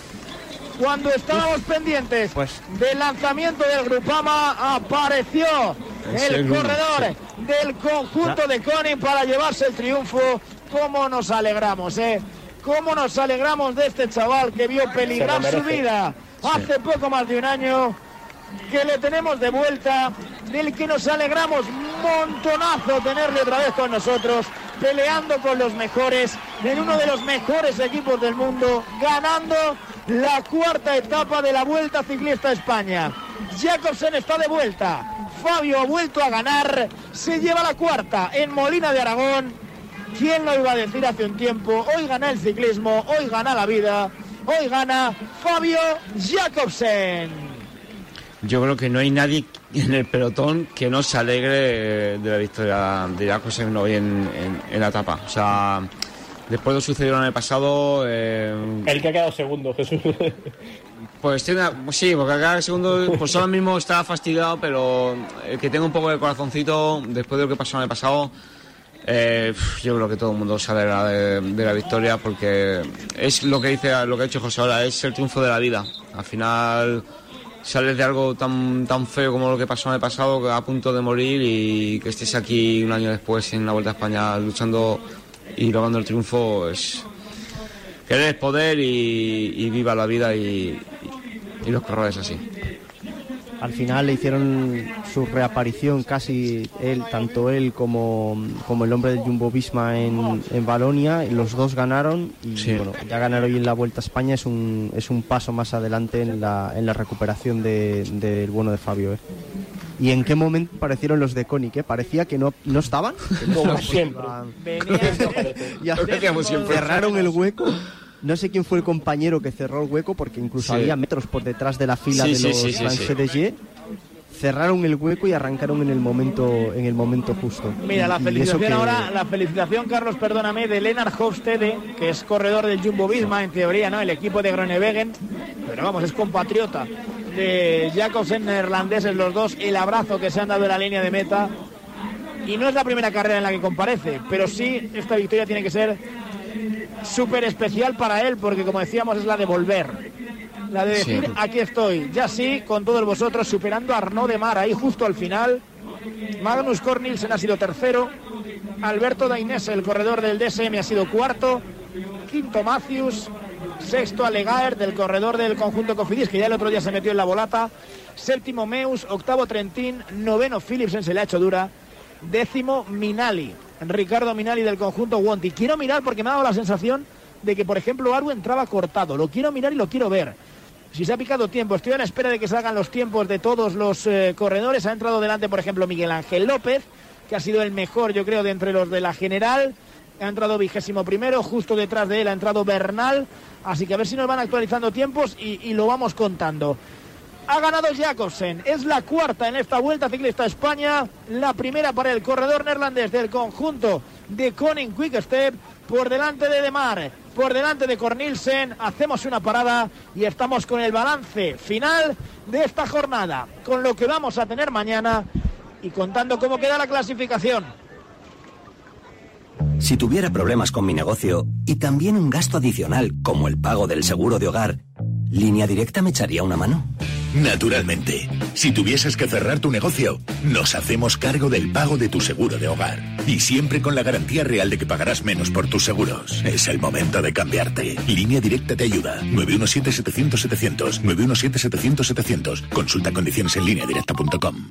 Cuando estábamos pendientes Pues- del lanzamiento del Grupama, apareció el corredor del conjunto de Conin para llevarse el triunfo. ¿Cómo nos alegramos, eh? ¿Cómo nos alegramos de este chaval que vio peligrar su vida hace poco más de un año? que le tenemos de vuelta, del que nos alegramos montonazo tenerle otra vez con nosotros, peleando con los mejores, en uno de los mejores equipos del mundo, ganando la cuarta etapa de la Vuelta Ciclista a España. Jacobsen está de vuelta, Fabio ha vuelto a ganar, se lleva la cuarta en Molina de Aragón. ¿Quién lo iba a decir hace un tiempo? Hoy gana el ciclismo, hoy gana la vida, hoy gana Fabio Jacobsen. Yo creo que no hay nadie en el pelotón que no se alegre de la victoria de Jacobsen hoy en, en- la etapa. O sea, después de lo sucedido el año pasado, eh, El que ha quedado segundo, Jesús. pues tiene, sí, porque cada segundo, pues ahora mismo está fastidiado, pero el que tenga un poco de corazoncito, después de lo que pasó el año pasado, eh, yo creo que todo el mundo se alegra de, de la victoria porque es lo que dice, lo que ha dicho José ahora, es el triunfo de la vida. Al final sales de algo tan, tan feo como lo que pasó en el pasado, que a punto de morir y que estés aquí un año después en la Vuelta a España luchando y logrando el triunfo es querer es poder y, y viva la vida y, y los corredores así. Al final le hicieron su reaparición casi él, tanto él como, como el hombre del Jumbo Visma en, en Balonia, y los dos ganaron y Sí. bueno, ya ganar hoy en la Vuelta a España es un, es un paso más adelante en la, en la recuperación de- del bueno de Fabio. ¿eh? ¿Y en qué momento aparecieron los de Koenig? eh? Parecía que no, no estaban. que (laughs) no Como estaban. siempre. Ya siempre. cerraron el hueco. No sé quién fue el compañero que cerró el hueco porque incluso Sí. había metros por detrás de la fila Sí, de los sí, sí, Lance sí. de G. Cerraron el hueco y arrancaron en el momento en el momento justo. Mira, la felicitación que- ahora, la felicitación, Carlos, perdóname, de Lennart Hofstede, que es corredor del Jumbo Visma, en teoría, ¿no? El equipo de Groenewegen, pero vamos, es compatriota de Jacobsen neerlandeses los dos, el abrazo que se han dado en la línea de meta. Y no es la primera carrera en la que comparece, pero sí esta victoria tiene que ser súper especial para él, porque como decíamos, es la de volver. La de decir, Sí. aquí estoy, ya sí, con todos vosotros, superando a Arnaud de Mar ahí justo al final. Magnus Cornilsen ha sido tercero. Alberto Dainese, el corredor del DSM, ha sido cuarto. Quinto Matthews. Sexto Alegaer, del corredor del conjunto Cofidis, que ya el otro día se metió en la volata. Séptimo Meus. Octavo Trentín. Noveno Philipsen, se le ha hecho dura. Décimo Minali. Ricardo Minali del conjunto Wonti. Quiero mirar porque me ha dado la sensación de que, por ejemplo, Aru entraba cortado. Lo quiero mirar y lo quiero ver. Si se ha picado tiempo, estoy a la espera de que salgan los tiempos de todos los eh, corredores. Ha entrado delante, por ejemplo, Miguel Ángel López, que ha sido el mejor, yo creo, de entre los de la general. Ha entrado vigésimo primero, justo detrás de él ha entrado Bernal. Así que a ver si nos van actualizando tiempos y, lo vamos contando. Ha ganado Jacobsen, es la cuarta en esta vuelta ciclista a España, la primera para el corredor neerlandés del conjunto de Koning Quick Step, por delante de Demar, por delante de Cornilsen, hacemos una parada y estamos con el balance final de esta jornada, con lo que vamos a tener mañana y contando cómo queda la clasificación. Si tuviera problemas con mi negocio y también un gasto adicional como el pago del seguro de hogar, ¿Línea Directa me echaría una mano? Naturalmente. Si tuvieses que cerrar tu negocio, nos hacemos cargo del pago de tu seguro de hogar. Y siempre con la garantía real de que pagarás menos por tus seguros. Es el momento de cambiarte. Línea Directa te ayuda. 917-700-700. 917-700-700. Consulta condiciones en lineadirecta.com.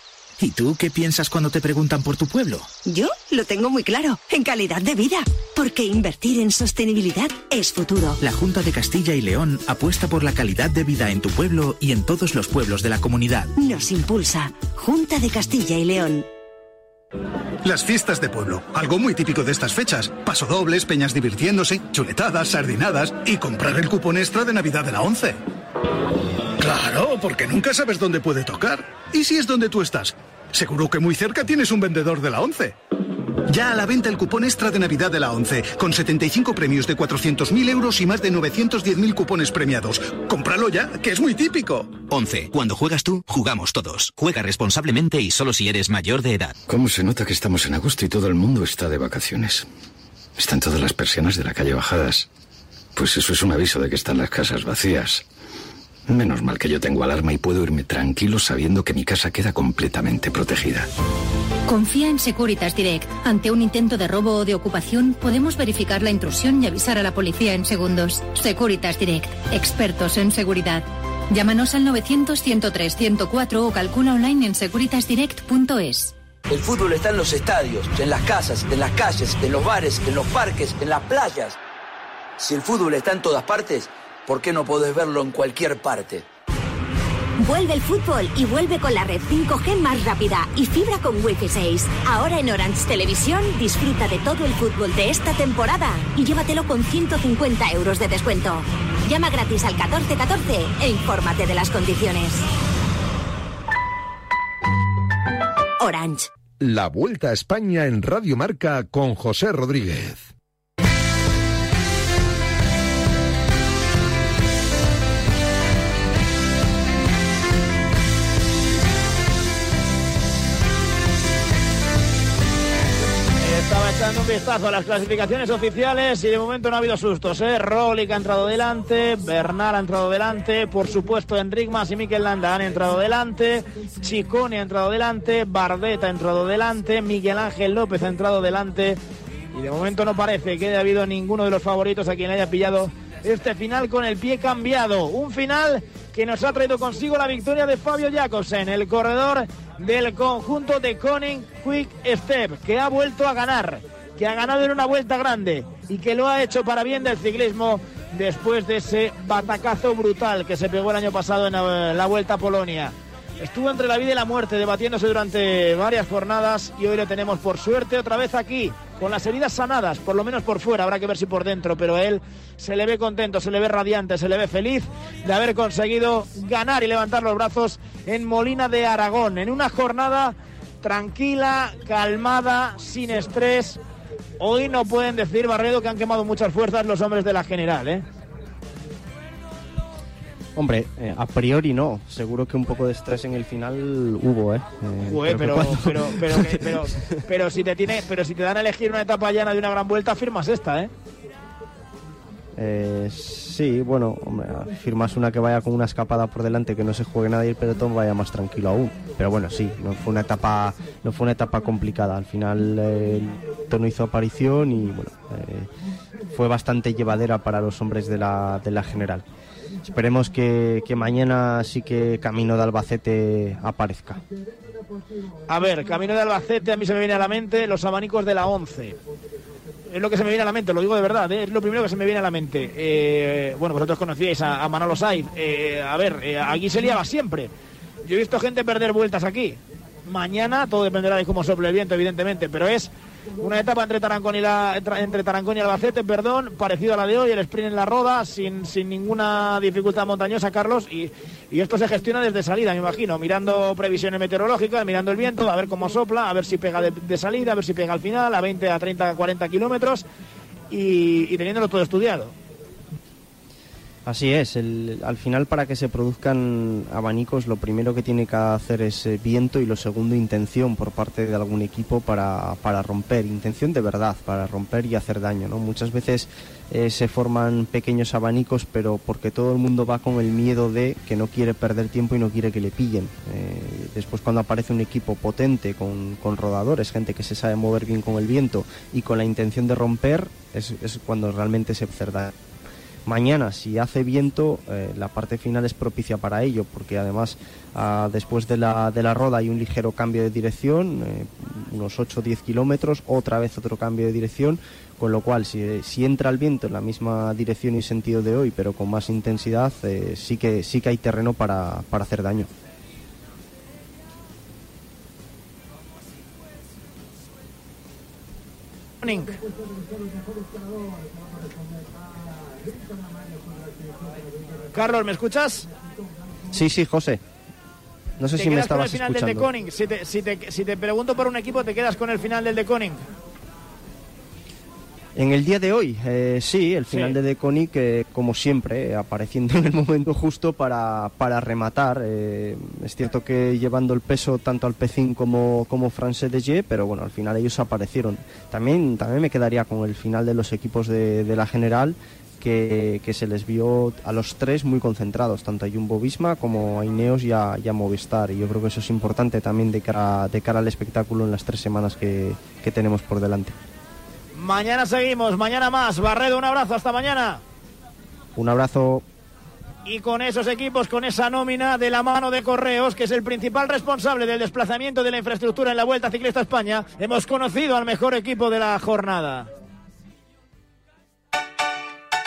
¿y tú qué piensas cuando te preguntan por tu pueblo? Yo lo tengo muy claro, en calidad de vida, porque invertir en sostenibilidad es futuro. La Junta de Castilla y León apuesta por la calidad de vida en tu pueblo y en todos los pueblos de la comunidad. Nos impulsa Junta de Castilla y León. Las fiestas de pueblo, algo muy típico de estas fechas. Pasodobles, peñas divirtiéndose, chuletadas, sardinadas y comprar el cupón extra de Navidad de la 11. Claro, porque nunca sabes dónde puede tocar. ¿Y si es donde tú estás? Seguro que muy cerca tienes un vendedor de la 11. Ya a la venta el cupón extra de Navidad de la 11, con 75 premios de 400.000 euros y más de 910.000 cupones premiados. Cómpralo ya, que es muy típico. 11. Cuando juegas tú, jugamos todos. Juega responsablemente y solo si eres mayor de edad. ¿Cómo se nota que estamos en agosto y todo el mundo está de vacaciones? Están todas las persianas de la calle bajadas. Pues eso es un aviso de que están las casas vacías. Menos mal que yo tengo alarma y puedo irme tranquilo sabiendo que mi casa queda completamente protegida. Confía en Securitas Direct. Ante un intento de robo o de ocupación, podemos verificar la intrusión y avisar a la policía en segundos. Securitas Direct. Expertos en seguridad. Llámanos al 900-103-104 o calcula online en securitasdirect.es. El fútbol está en los estadios, en las casas, en las calles, en los bares, en los parques, en las playas. Si el fútbol está en todas partes, ¿por qué no podés verlo en cualquier parte? Vuelve el fútbol y vuelve con la red 5G más rápida y fibra con Wi-Fi 6. Ahora en Orange Televisión disfruta de todo el fútbol de esta temporada y llévatelo con 150 euros de descuento. Llama gratis al 1414 e infórmate de las condiciones. Orange. La Vuelta a España en Radio Marca con José Rodríguez. Estaba echando un vistazo a las clasificaciones oficiales y de momento no ha habido sustos. ¿eh? Rolik ha entrado delante, Bernal ha entrado delante, por supuesto Enric Mas y Mikel Landa han entrado delante, Chicone ha entrado delante, Bardet ha entrado delante, Miguel Ángel López ha entrado delante y de momento no parece que haya habido ninguno de los favoritos a quien haya pillado este final con el pie cambiado. Un final que nos ha traído consigo la victoria de Fabio Jacobsen, el corredor del conjunto de Koning Quick Step, que ha vuelto a ganar, que ha ganado en una vuelta grande y que lo ha hecho para bien del ciclismo después de ese batacazo brutal que se pegó el año pasado en la, la Vuelta a Polonia. Estuvo entre la vida y la muerte debatiéndose durante varias jornadas y hoy lo tenemos por suerte otra vez aquí, con las heridas sanadas, por lo menos por fuera, habrá que ver si por dentro, pero él se le ve contento, se le ve radiante, se le ve feliz de haber conseguido ganar y levantar los brazos en Molina de Aragón, en una jornada tranquila, calmada, sin estrés. Hoy no pueden decir, Barredo, que han quemado muchas fuerzas los hombres de la general, ¿eh? Hombre, eh, a priori no. Seguro que un poco de estrés en el final hubo, ¿eh? Eh, pero, cuando- pero, pero, que- pero, (laughs) pero si te tiene, pero si te dan a elegir una etapa llana de una gran vuelta, firmas esta, ¿eh? Eh, sí, bueno, hombre, firmas una que vaya con una escapada por delante, que no se juegue nada y el pelotón vaya más tranquilo aún. Pero bueno, sí, no fue una etapa, no fue una etapa complicada. Al final eh, el tono hizo aparición y bueno, eh, fue bastante llevadera para los hombres de la, de la general. Esperemos que, que mañana sí que camino de Albacete aparezca. A ver, camino de Albacete, a mí se me viene a la mente los abanicos de la 11. Es lo que se me viene a la mente, lo digo de verdad, ¿eh? es lo primero que se me viene a la mente. Eh, bueno, vosotros conocíais a, a Manolo Saiz. Eh, a ver, aquí se liaba siempre. Yo he visto gente perder vueltas aquí. Mañana todo dependerá de cómo sople el viento, evidentemente, pero es una etapa entre Tarancón y, entre- y Albacete, perdón, parecido a la de hoy, el sprint en la roda, sin, sin ninguna dificultad montañosa, Carlos, y, y esto se gestiona desde salida, me imagino, mirando previsiones meteorológicas, mirando el viento, a ver cómo sopla, a ver si pega de, salida, a ver si pega al final, a 20, a 30, 40 kilómetros, y teniéndolo todo estudiado. Así es, el- al final para que se produzcan abanicos lo primero que tiene que hacer es eh, viento y lo segundo intención por parte de algún equipo para, para romper, intención de verdad, para romper y hacer daño. ¿no? Muchas veces eh, se forman pequeños abanicos pero porque todo el mundo va con el miedo de que no quiere perder tiempo y no quiere que le pillen. Eh, después cuando aparece un equipo potente con, con rodadores, gente que se sabe mover bien con el viento y con la intención de romper, es, cuando realmente se hace daño. Mañana, si hace viento, eh, la parte final es propicia para ello, porque además ah, después de la, de la roda hay un ligero cambio de dirección, eh, unos 8 o 10 kilómetros, otra vez otro cambio de dirección, con lo cual si, si entra el viento en la misma dirección y sentido de hoy, pero con más intensidad, eh, sí, que, sí que hay terreno para, para hacer daño. Morning. Carlos, ¿me escuchas? Sí, sí, José. No sé ¿Te si me quedas con el estabas final del de escuchando. Koning? Si te, si, te, si te pregunto por un equipo, ¿te quedas con el final del de Koning? En el día de hoy, eh, sí, el final Sí. de Deconi, que como siempre, eh, apareciendo (laughs) en el momento justo para, para rematar. eh, es cierto que llevando el peso tanto al Pecín como, como France de G, pero bueno, al final ellos aparecieron. También, también me quedaría con el final de los equipos de, de la general, que, que se les vio a los tres muy concentrados, tanto a Jumbo Visma como a Ineos y a, y a Movistar. Y yo creo que eso es importante también de cara, de cara al espectáculo en las tres semanas que, que tenemos por delante. Mañana seguimos, mañana más. Barredo, un abrazo, hasta mañana. Un abrazo. Y con esos equipos, con esa nómina de la mano de Correos, que es el principal responsable del desplazamiento de la infraestructura en la Vuelta Ciclista a España, hemos conocido al mejor equipo de la jornada.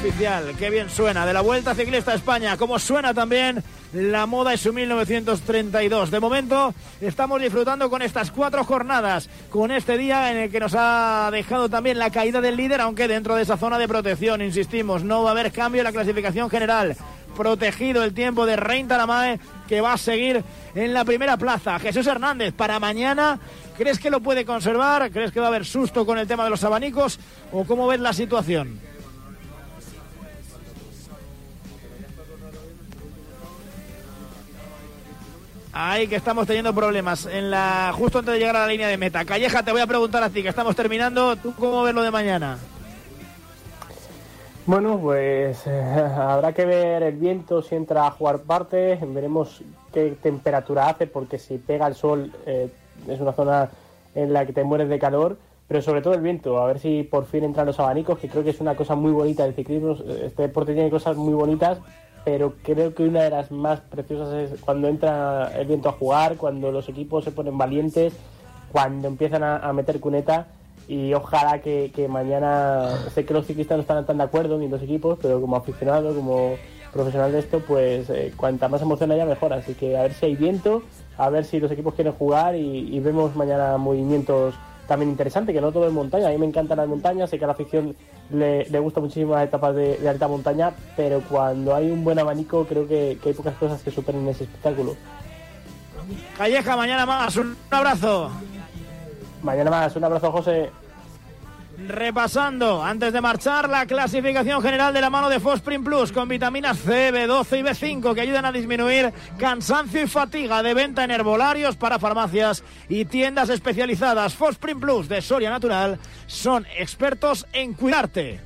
oficial, qué bien suena, de la Vuelta Ciclista a España, como suena también la moda y su 1932. De momento estamos disfrutando con estas cuatro jornadas, con este día en el que nos ha dejado también la caída del líder, aunque dentro de esa zona de protección, insistimos, no va a haber cambio en la clasificación general. Protegido el tiempo de Rein Taramae, que va a seguir en la primera plaza. Jesús Hernández, para mañana, ¿crees que lo puede conservar? ¿Crees que va a haber susto con el tema de los abanicos? ¿O cómo ves la situación? Ahí que estamos teniendo problemas en la justo antes de llegar a la línea de meta. Calleja, te voy a preguntar a ti, que estamos terminando. ¿Tú cómo ves lo de mañana? Bueno, pues eh, (laughs) habrá que ver el viento si entra a jugar parte, veremos qué temperatura hace, porque si pega el sol eh, es una zona en la que te mueres de calor, pero sobre todo el viento, a ver si por fin entran los abanicos, que creo que es una cosa muy bonita del ciclismo, este deporte tiene cosas muy bonitas, pero creo que una de las más preciosas es cuando entra el viento a jugar, cuando los equipos se ponen valientes, cuando empiezan a, meter cuneta y ojalá que, que mañana, sé que los ciclistas no están tan de acuerdo ni los equipos, pero como aficionado, como profesional de esto, pues eh, cuanta más emoción haya mejor, así que a ver si hay viento, a ver si los equipos quieren jugar y vemos mañana movimientos también interesantes, que no todo es montaña, a mí me encantan las montañas, sé que a la afición le, le gusta muchísimo las etapas de, de alta montaña, pero cuando hay un buen abanico creo que, que hay pocas cosas que superen ese espectáculo. Calleja, mañana más. Un abrazo. Mañana más, un abrazo José. Repasando, antes de marchar, la clasificación general de la mano de Fosprin Plus con vitaminas C, B12 y B5 que ayudan a disminuir cansancio y fatiga de venta en herbolarios para farmacias y tiendas especializadas. Fosprin Plus de Soria Natural son expertos en cuidarte.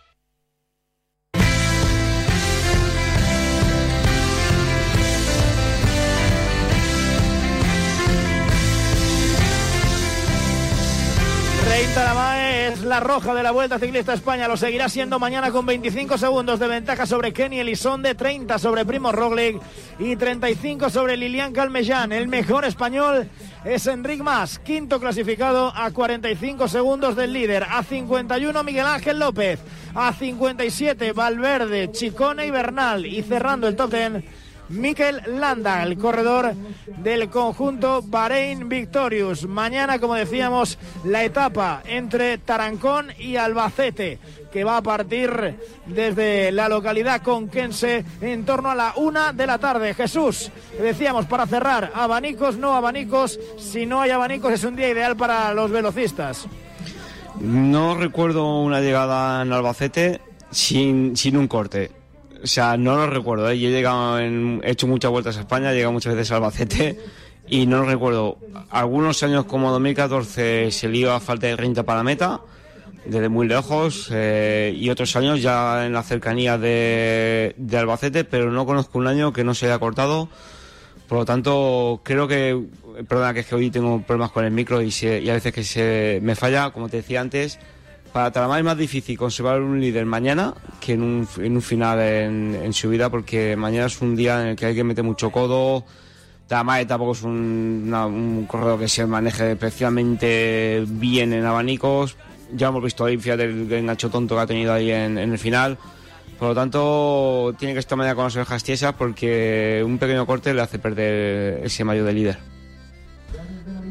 Es la roja de la Vuelta Ciclista España. Lo seguirá siendo mañana con 25 segundos de ventaja sobre Kenny Elizonde, 30 sobre Primo Roglic y 35 sobre Lilian Calmellán. El mejor español es Enric Mas, quinto clasificado a 45 segundos del líder. A 51 Miguel Ángel López. A 57 Valverde, Chicone y Bernal. Y cerrando el top 10 Mikel Landa, el corredor del conjunto Bahrein Victorious. Mañana, como decíamos, la etapa entre Tarancón y Albacete, que va a partir desde la localidad conquense en torno a la una de la tarde. Jesús, decíamos para cerrar, abanicos, no abanicos. Si no hay abanicos, es un día ideal para los velocistas. No recuerdo una llegada en Albacete sin, sin un corte. O sea, no lo recuerdo. ¿eh? Yo he, llegado en- he hecho muchas vueltas a España, he llegado muchas veces a Albacete y no lo recuerdo. Algunos años como 2014 se iba a falta de 30 para meta, desde muy lejos, eh, y otros años ya en la cercanía de, de Albacete, pero no conozco un año que no se haya cortado. Por lo tanto, creo que, perdona que es que hoy tengo problemas con el micro y, se- y a veces que se me falla, como te decía antes, para Talamar es más difícil conservar un líder mañana que en un, final en, en su vida, porque mañana es un día en el que hay que meter mucho codo. Talamar tampoco es un, una- un corredor que se maneje especialmente bien en abanicos. Ya hemos visto ahí, fíjate el engancho tonto que ha tenido ahí en, en el final. Por lo tanto, tiene que estar mañana con las orejas tiesas porque un pequeño corte le hace perder ese mayo de líder.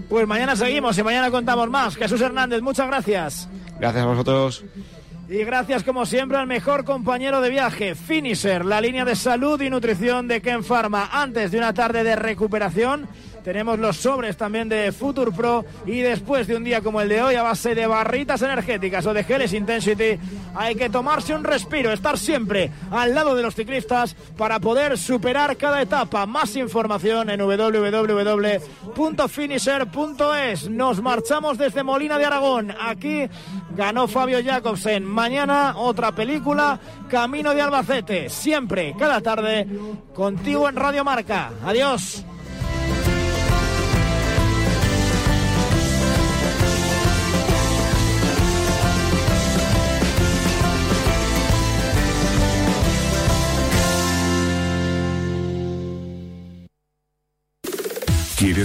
Pues mañana seguimos y mañana contamos más. Jesús Hernández, muchas gracias. Gracias a vosotros. Y gracias como siempre al mejor compañero de viaje, Finisher, la línea de salud y nutrición de Ken Pharma. Antes de una tarde de recuperación, tenemos los sobres también de Future Pro y después de un día como el de hoy a base de barritas energéticas o de geles Intensity, hay que tomarse un respiro, estar siempre al lado de los ciclistas para poder superar cada etapa. Más información en www.finisher.es. Nos marchamos desde Molina de Aragón. Aquí ganó Fabio Jacobsen. Mañana otra película, Camino de Albacete. Siempre, cada tarde, contigo en Radio Marca. Adiós.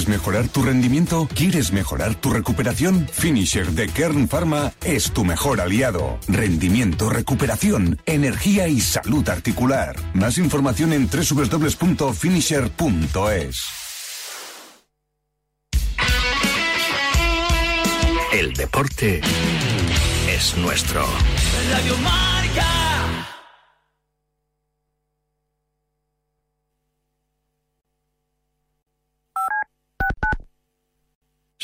¿Quieres mejorar tu rendimiento? ¿Quieres mejorar tu recuperación? Finisher de Kern Pharma es tu mejor aliado. Rendimiento, recuperación, energía y salud articular. Más información en www.finisher.es. El deporte es nuestro. Radio Marca.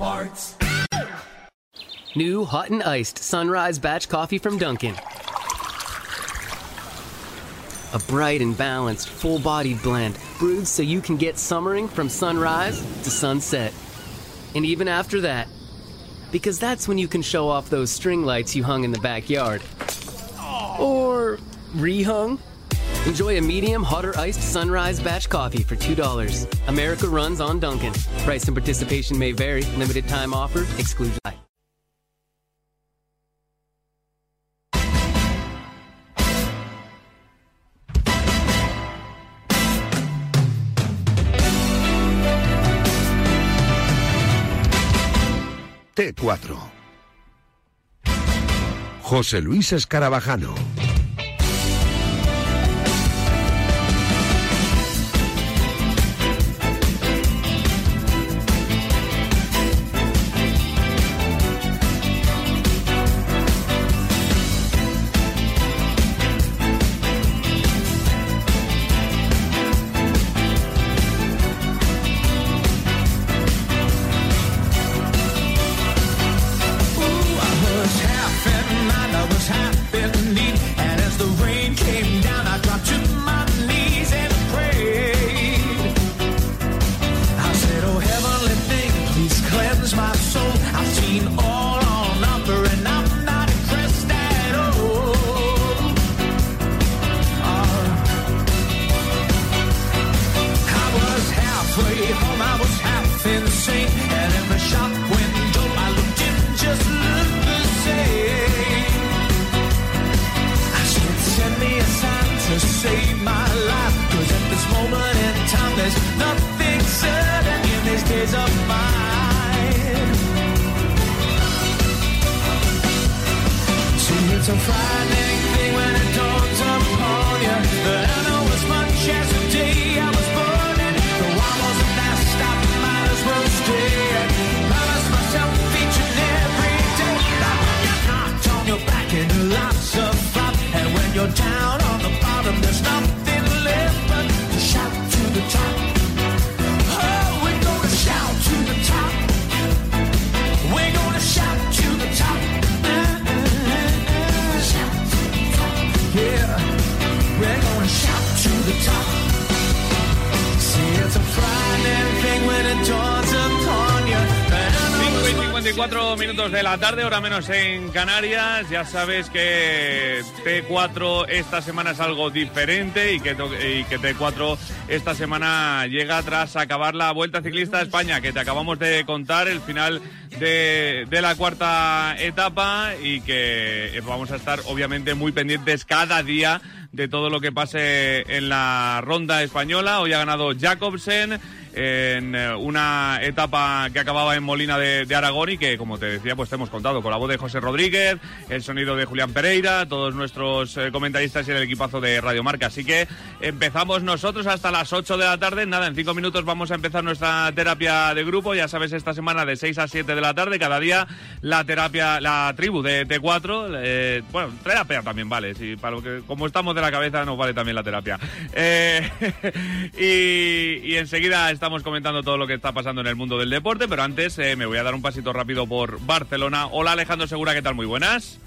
Parts. New hot and iced sunrise batch coffee from Dunkin'. A bright and balanced, full bodied blend brewed so you can get summering from sunrise to sunset. And even after that, because that's when you can show off those string lights you hung in the backyard. Or rehung. Enjoy a medium hot or iced sunrise batch coffee for $2. America runs on Dunkin'. Price and participation may vary. Limited time offer. Excludes. T4. José Luis Escarabajano. La tarde, hora menos en Canarias. Ya sabes que T4 esta semana es algo diferente y que, y que T4 esta semana llega tras acabar la Vuelta Ciclista a España, que te acabamos de contar el final de, de la cuarta etapa y que vamos a estar obviamente muy pendientes cada día de todo lo que pase en la ronda española. Hoy ha ganado Jacobsen, en eh, una etapa que acababa en Molina de, Aragón y que, como te decía, pues te hemos contado con la voz de José Rodríguez, el sonido de Julián Pereira, todos nuestros eh, comentaristas y el equipazo de Radio Marca. Así que empezamos nosotros hasta las 8 de la tarde. Nada, en cinco minutos vamos a empezar nuestra terapia de grupo. Ya sabes, esta semana de 6 a 7 de la tarde, cada día la terapia, la tribu de T4. eh, bueno, terapia también vale. Si para lo que, como estamos de la cabeza, nos vale también la terapia. Eh, (laughs) y enseguida estamos comentando todo lo que está pasando en el mundo del deporte, pero antes eh, me voy a dar un pasito rápido por Barcelona. Hola Alejandro Segura, ¿qué tal? Muy buenas.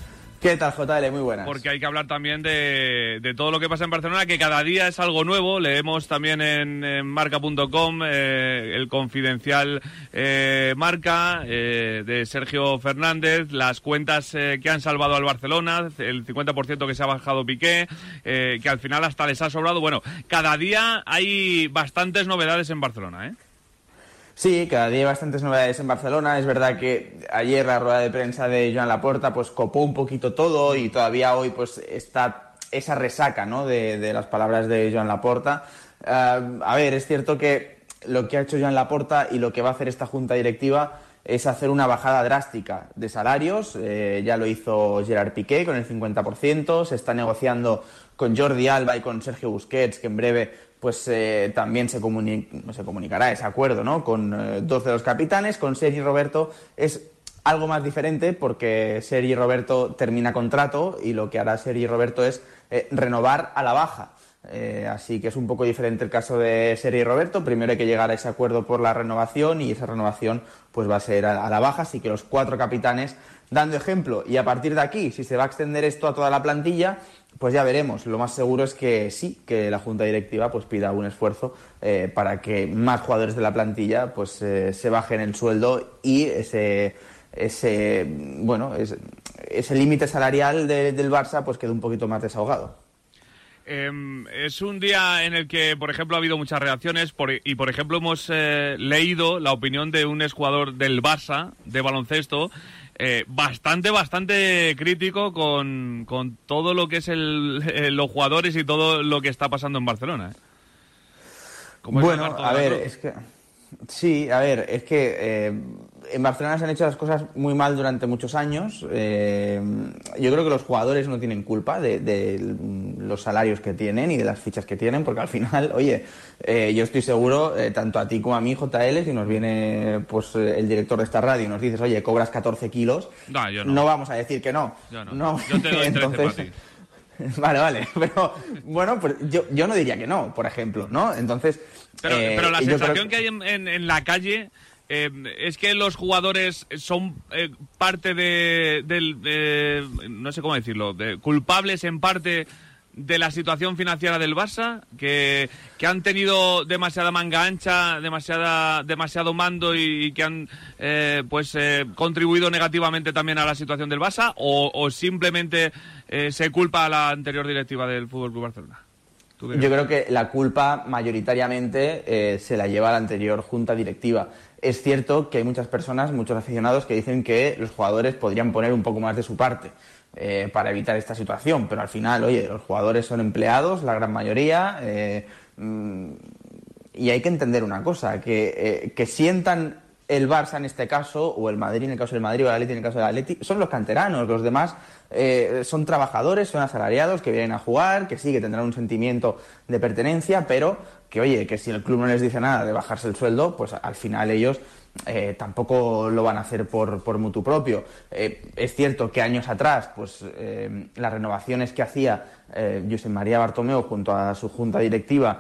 ¿Qué tal, JL? Muy buenas. Porque hay que hablar también de, todo lo que pasa en Barcelona, que cada día es algo nuevo. Leemos también en, marca.com eh, el confidencial eh, Marca eh, de Sergio Fernández, las cuentas eh, que han salvado al Barcelona, el 50% que se ha bajado Piqué, que al final hasta les ha sobrado. Bueno, cada día hay bastantes novedades en Barcelona, ¿eh? Sí, cada día hay bastantes novedades en Barcelona. Es verdad que ayer la rueda de prensa de Joan Laporta pues copó un poquito todo y todavía hoy pues está esa resaca ¿no? de, las palabras de Joan Laporta. Eh, a ver, es cierto que lo que ha hecho Joan Laporta y lo que va a hacer esta junta directiva es hacer una bajada drástica de salarios. Eh, ya lo hizo Gerard Piqué con el 50%. Se está negociando con Jordi Alba y con Sergio Busquets, que en breve pues eh, también se, se comunicará ese acuerdo ¿no? con eh, dos de los capitanes. Con Sergi Roberto es algo más diferente porque Sergi Roberto termina contrato y lo que hará Sergi Roberto es eh, renovar a la baja. Eh, así que es un poco diferente el caso de Sergi Roberto. Primero hay que llegar a ese acuerdo por la renovación y esa renovación pues va a ser a, la baja. Así que los cuatro capitanes dando ejemplo. Y a partir de aquí, si se va a extender esto a toda la plantilla, pues ya veremos. Lo más seguro es que sí, que la junta directiva pues pida un esfuerzo eh, para que más jugadores de la plantilla pues eh, se bajen el sueldo y ese ese bueno ese, límite salarial de- del Barça pues quede un poquito más desahogado. Eh, es un día en el que, por ejemplo, ha habido muchas reacciones por- y, por ejemplo, hemos eh, leído la opinión de un exjugador del Barça de baloncesto eh, bastante, bastante crítico con, con todo lo que es el, eh, los jugadores y todo lo que está pasando en Barcelona. ¿eh? ¿Cómo es Bueno, a ver, es que sí, a ver, es que en Barcelona se han hecho las cosas muy mal durante muchos años. Eh, yo creo que los jugadores no tienen culpa de, de los salarios que tienen y de las fichas que tienen, porque al final, (laughs) oye, eh, yo estoy seguro, eh, tanto a ti como a mí, JL, si nos viene pues el director de esta radio y nos dices, oye, cobras 14 kilos, No, yo no. vamos a decir que no. Yo no. Yo te doy (laughs) 13 Entonces- para ti. (laughs) Vale, vale, pero bueno, pues yo, yo no diría que no, por ejemplo, ¿no? Entonces, Pero, pero la creo sensación que hay en, en- en la calle eh, es que los jugadores son eh, parte de, del, eh, no sé cómo decirlo, de- culpables en parte de la situación financiera del Barça, que, que han tenido demasiada manga ancha, demasiada, demasiado mando y, y que han eh, pues eh, contribuido negativamente también a la situación del Barça, o, o simplemente eh, se culpa a la anterior directiva del Fútbol Club Barcelona. ¿Tú qué Yo creo que la culpa mayoritariamente eh, se la lleva la anterior junta directiva. Es cierto que hay muchas personas, muchos aficionados que dicen que los jugadores podrían poner un poco más de su parte eh, para evitar esta situación, pero al final, oye, los jugadores son empleados, la gran mayoría, eh, mm, y hay que entender una cosa, que, eh, que sientan el Barça en este caso, o el Madrid en el caso del Madrid, o el Atleti en el caso del Atleti, son los canteranos, los demás eh, son trabajadores, son asalariados, que vienen a jugar, que sí, que tendrán un sentimiento de pertenencia, pero que oye, que si el club no les dice nada de bajarse el sueldo, pues al final ellos eh, tampoco lo van a hacer por, por mutuo propio. Eh, es cierto que años atrás, pues las renovaciones que hacía Josep María Bartomeu junto a su junta directiva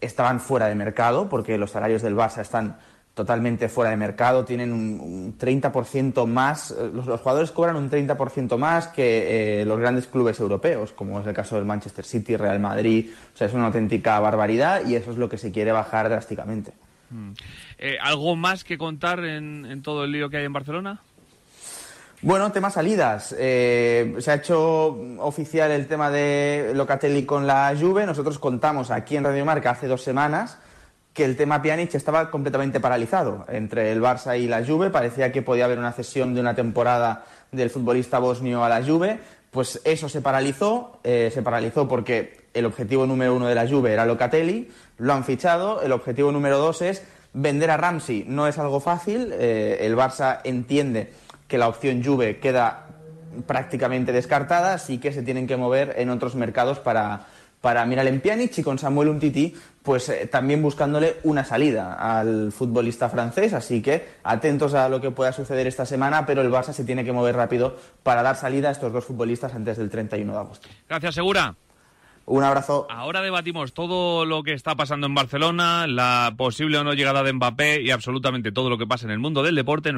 estaban fuera de mercado, porque los salarios del Barça están totalmente fuera de mercado, tienen un, un 30% más, eh, los, los jugadores cobran un 30% más que eh, los grandes clubes europeos, como es el caso del Manchester City, Real Madrid, o sea, es una auténtica barbaridad y eso es lo que se quiere bajar drásticamente. Mm. Eh, ¿Algo más que contar en, en todo el lío que hay en Barcelona? Bueno, tema salidas. Eh, se ha hecho oficial el tema de Locatelli con la Juve. Nosotros contamos aquí en Radio Marca hace dos semanas que el tema Pjanic estaba completamente paralizado entre el Barça y la Juve. Parecía que podía haber una cesión de una temporada del futbolista bosnio a la Juve. Pues eso se paralizó. eh, se paralizó porque el objetivo número uno de la Juve era Locatelli, lo han fichado, el objetivo número dos es vender a Ramsey, no es algo fácil, eh, el Barça entiende que la opción Juve queda prácticamente descartada, así que se tienen que mover en otros mercados para, para Miralem Pjanic y con Samuel Umtiti, pues eh, también buscándole una salida al futbolista francés, así que atentos a lo que pueda suceder esta semana, pero el Barça se tiene que mover rápido para dar salida a estos dos futbolistas antes del 31 de agosto. Gracias, Segura. Un abrazo. Ahora debatimos todo lo que está pasando en Barcelona, la posible o no llegada de Mbappé y absolutamente todo lo que pasa en el mundo del deporte.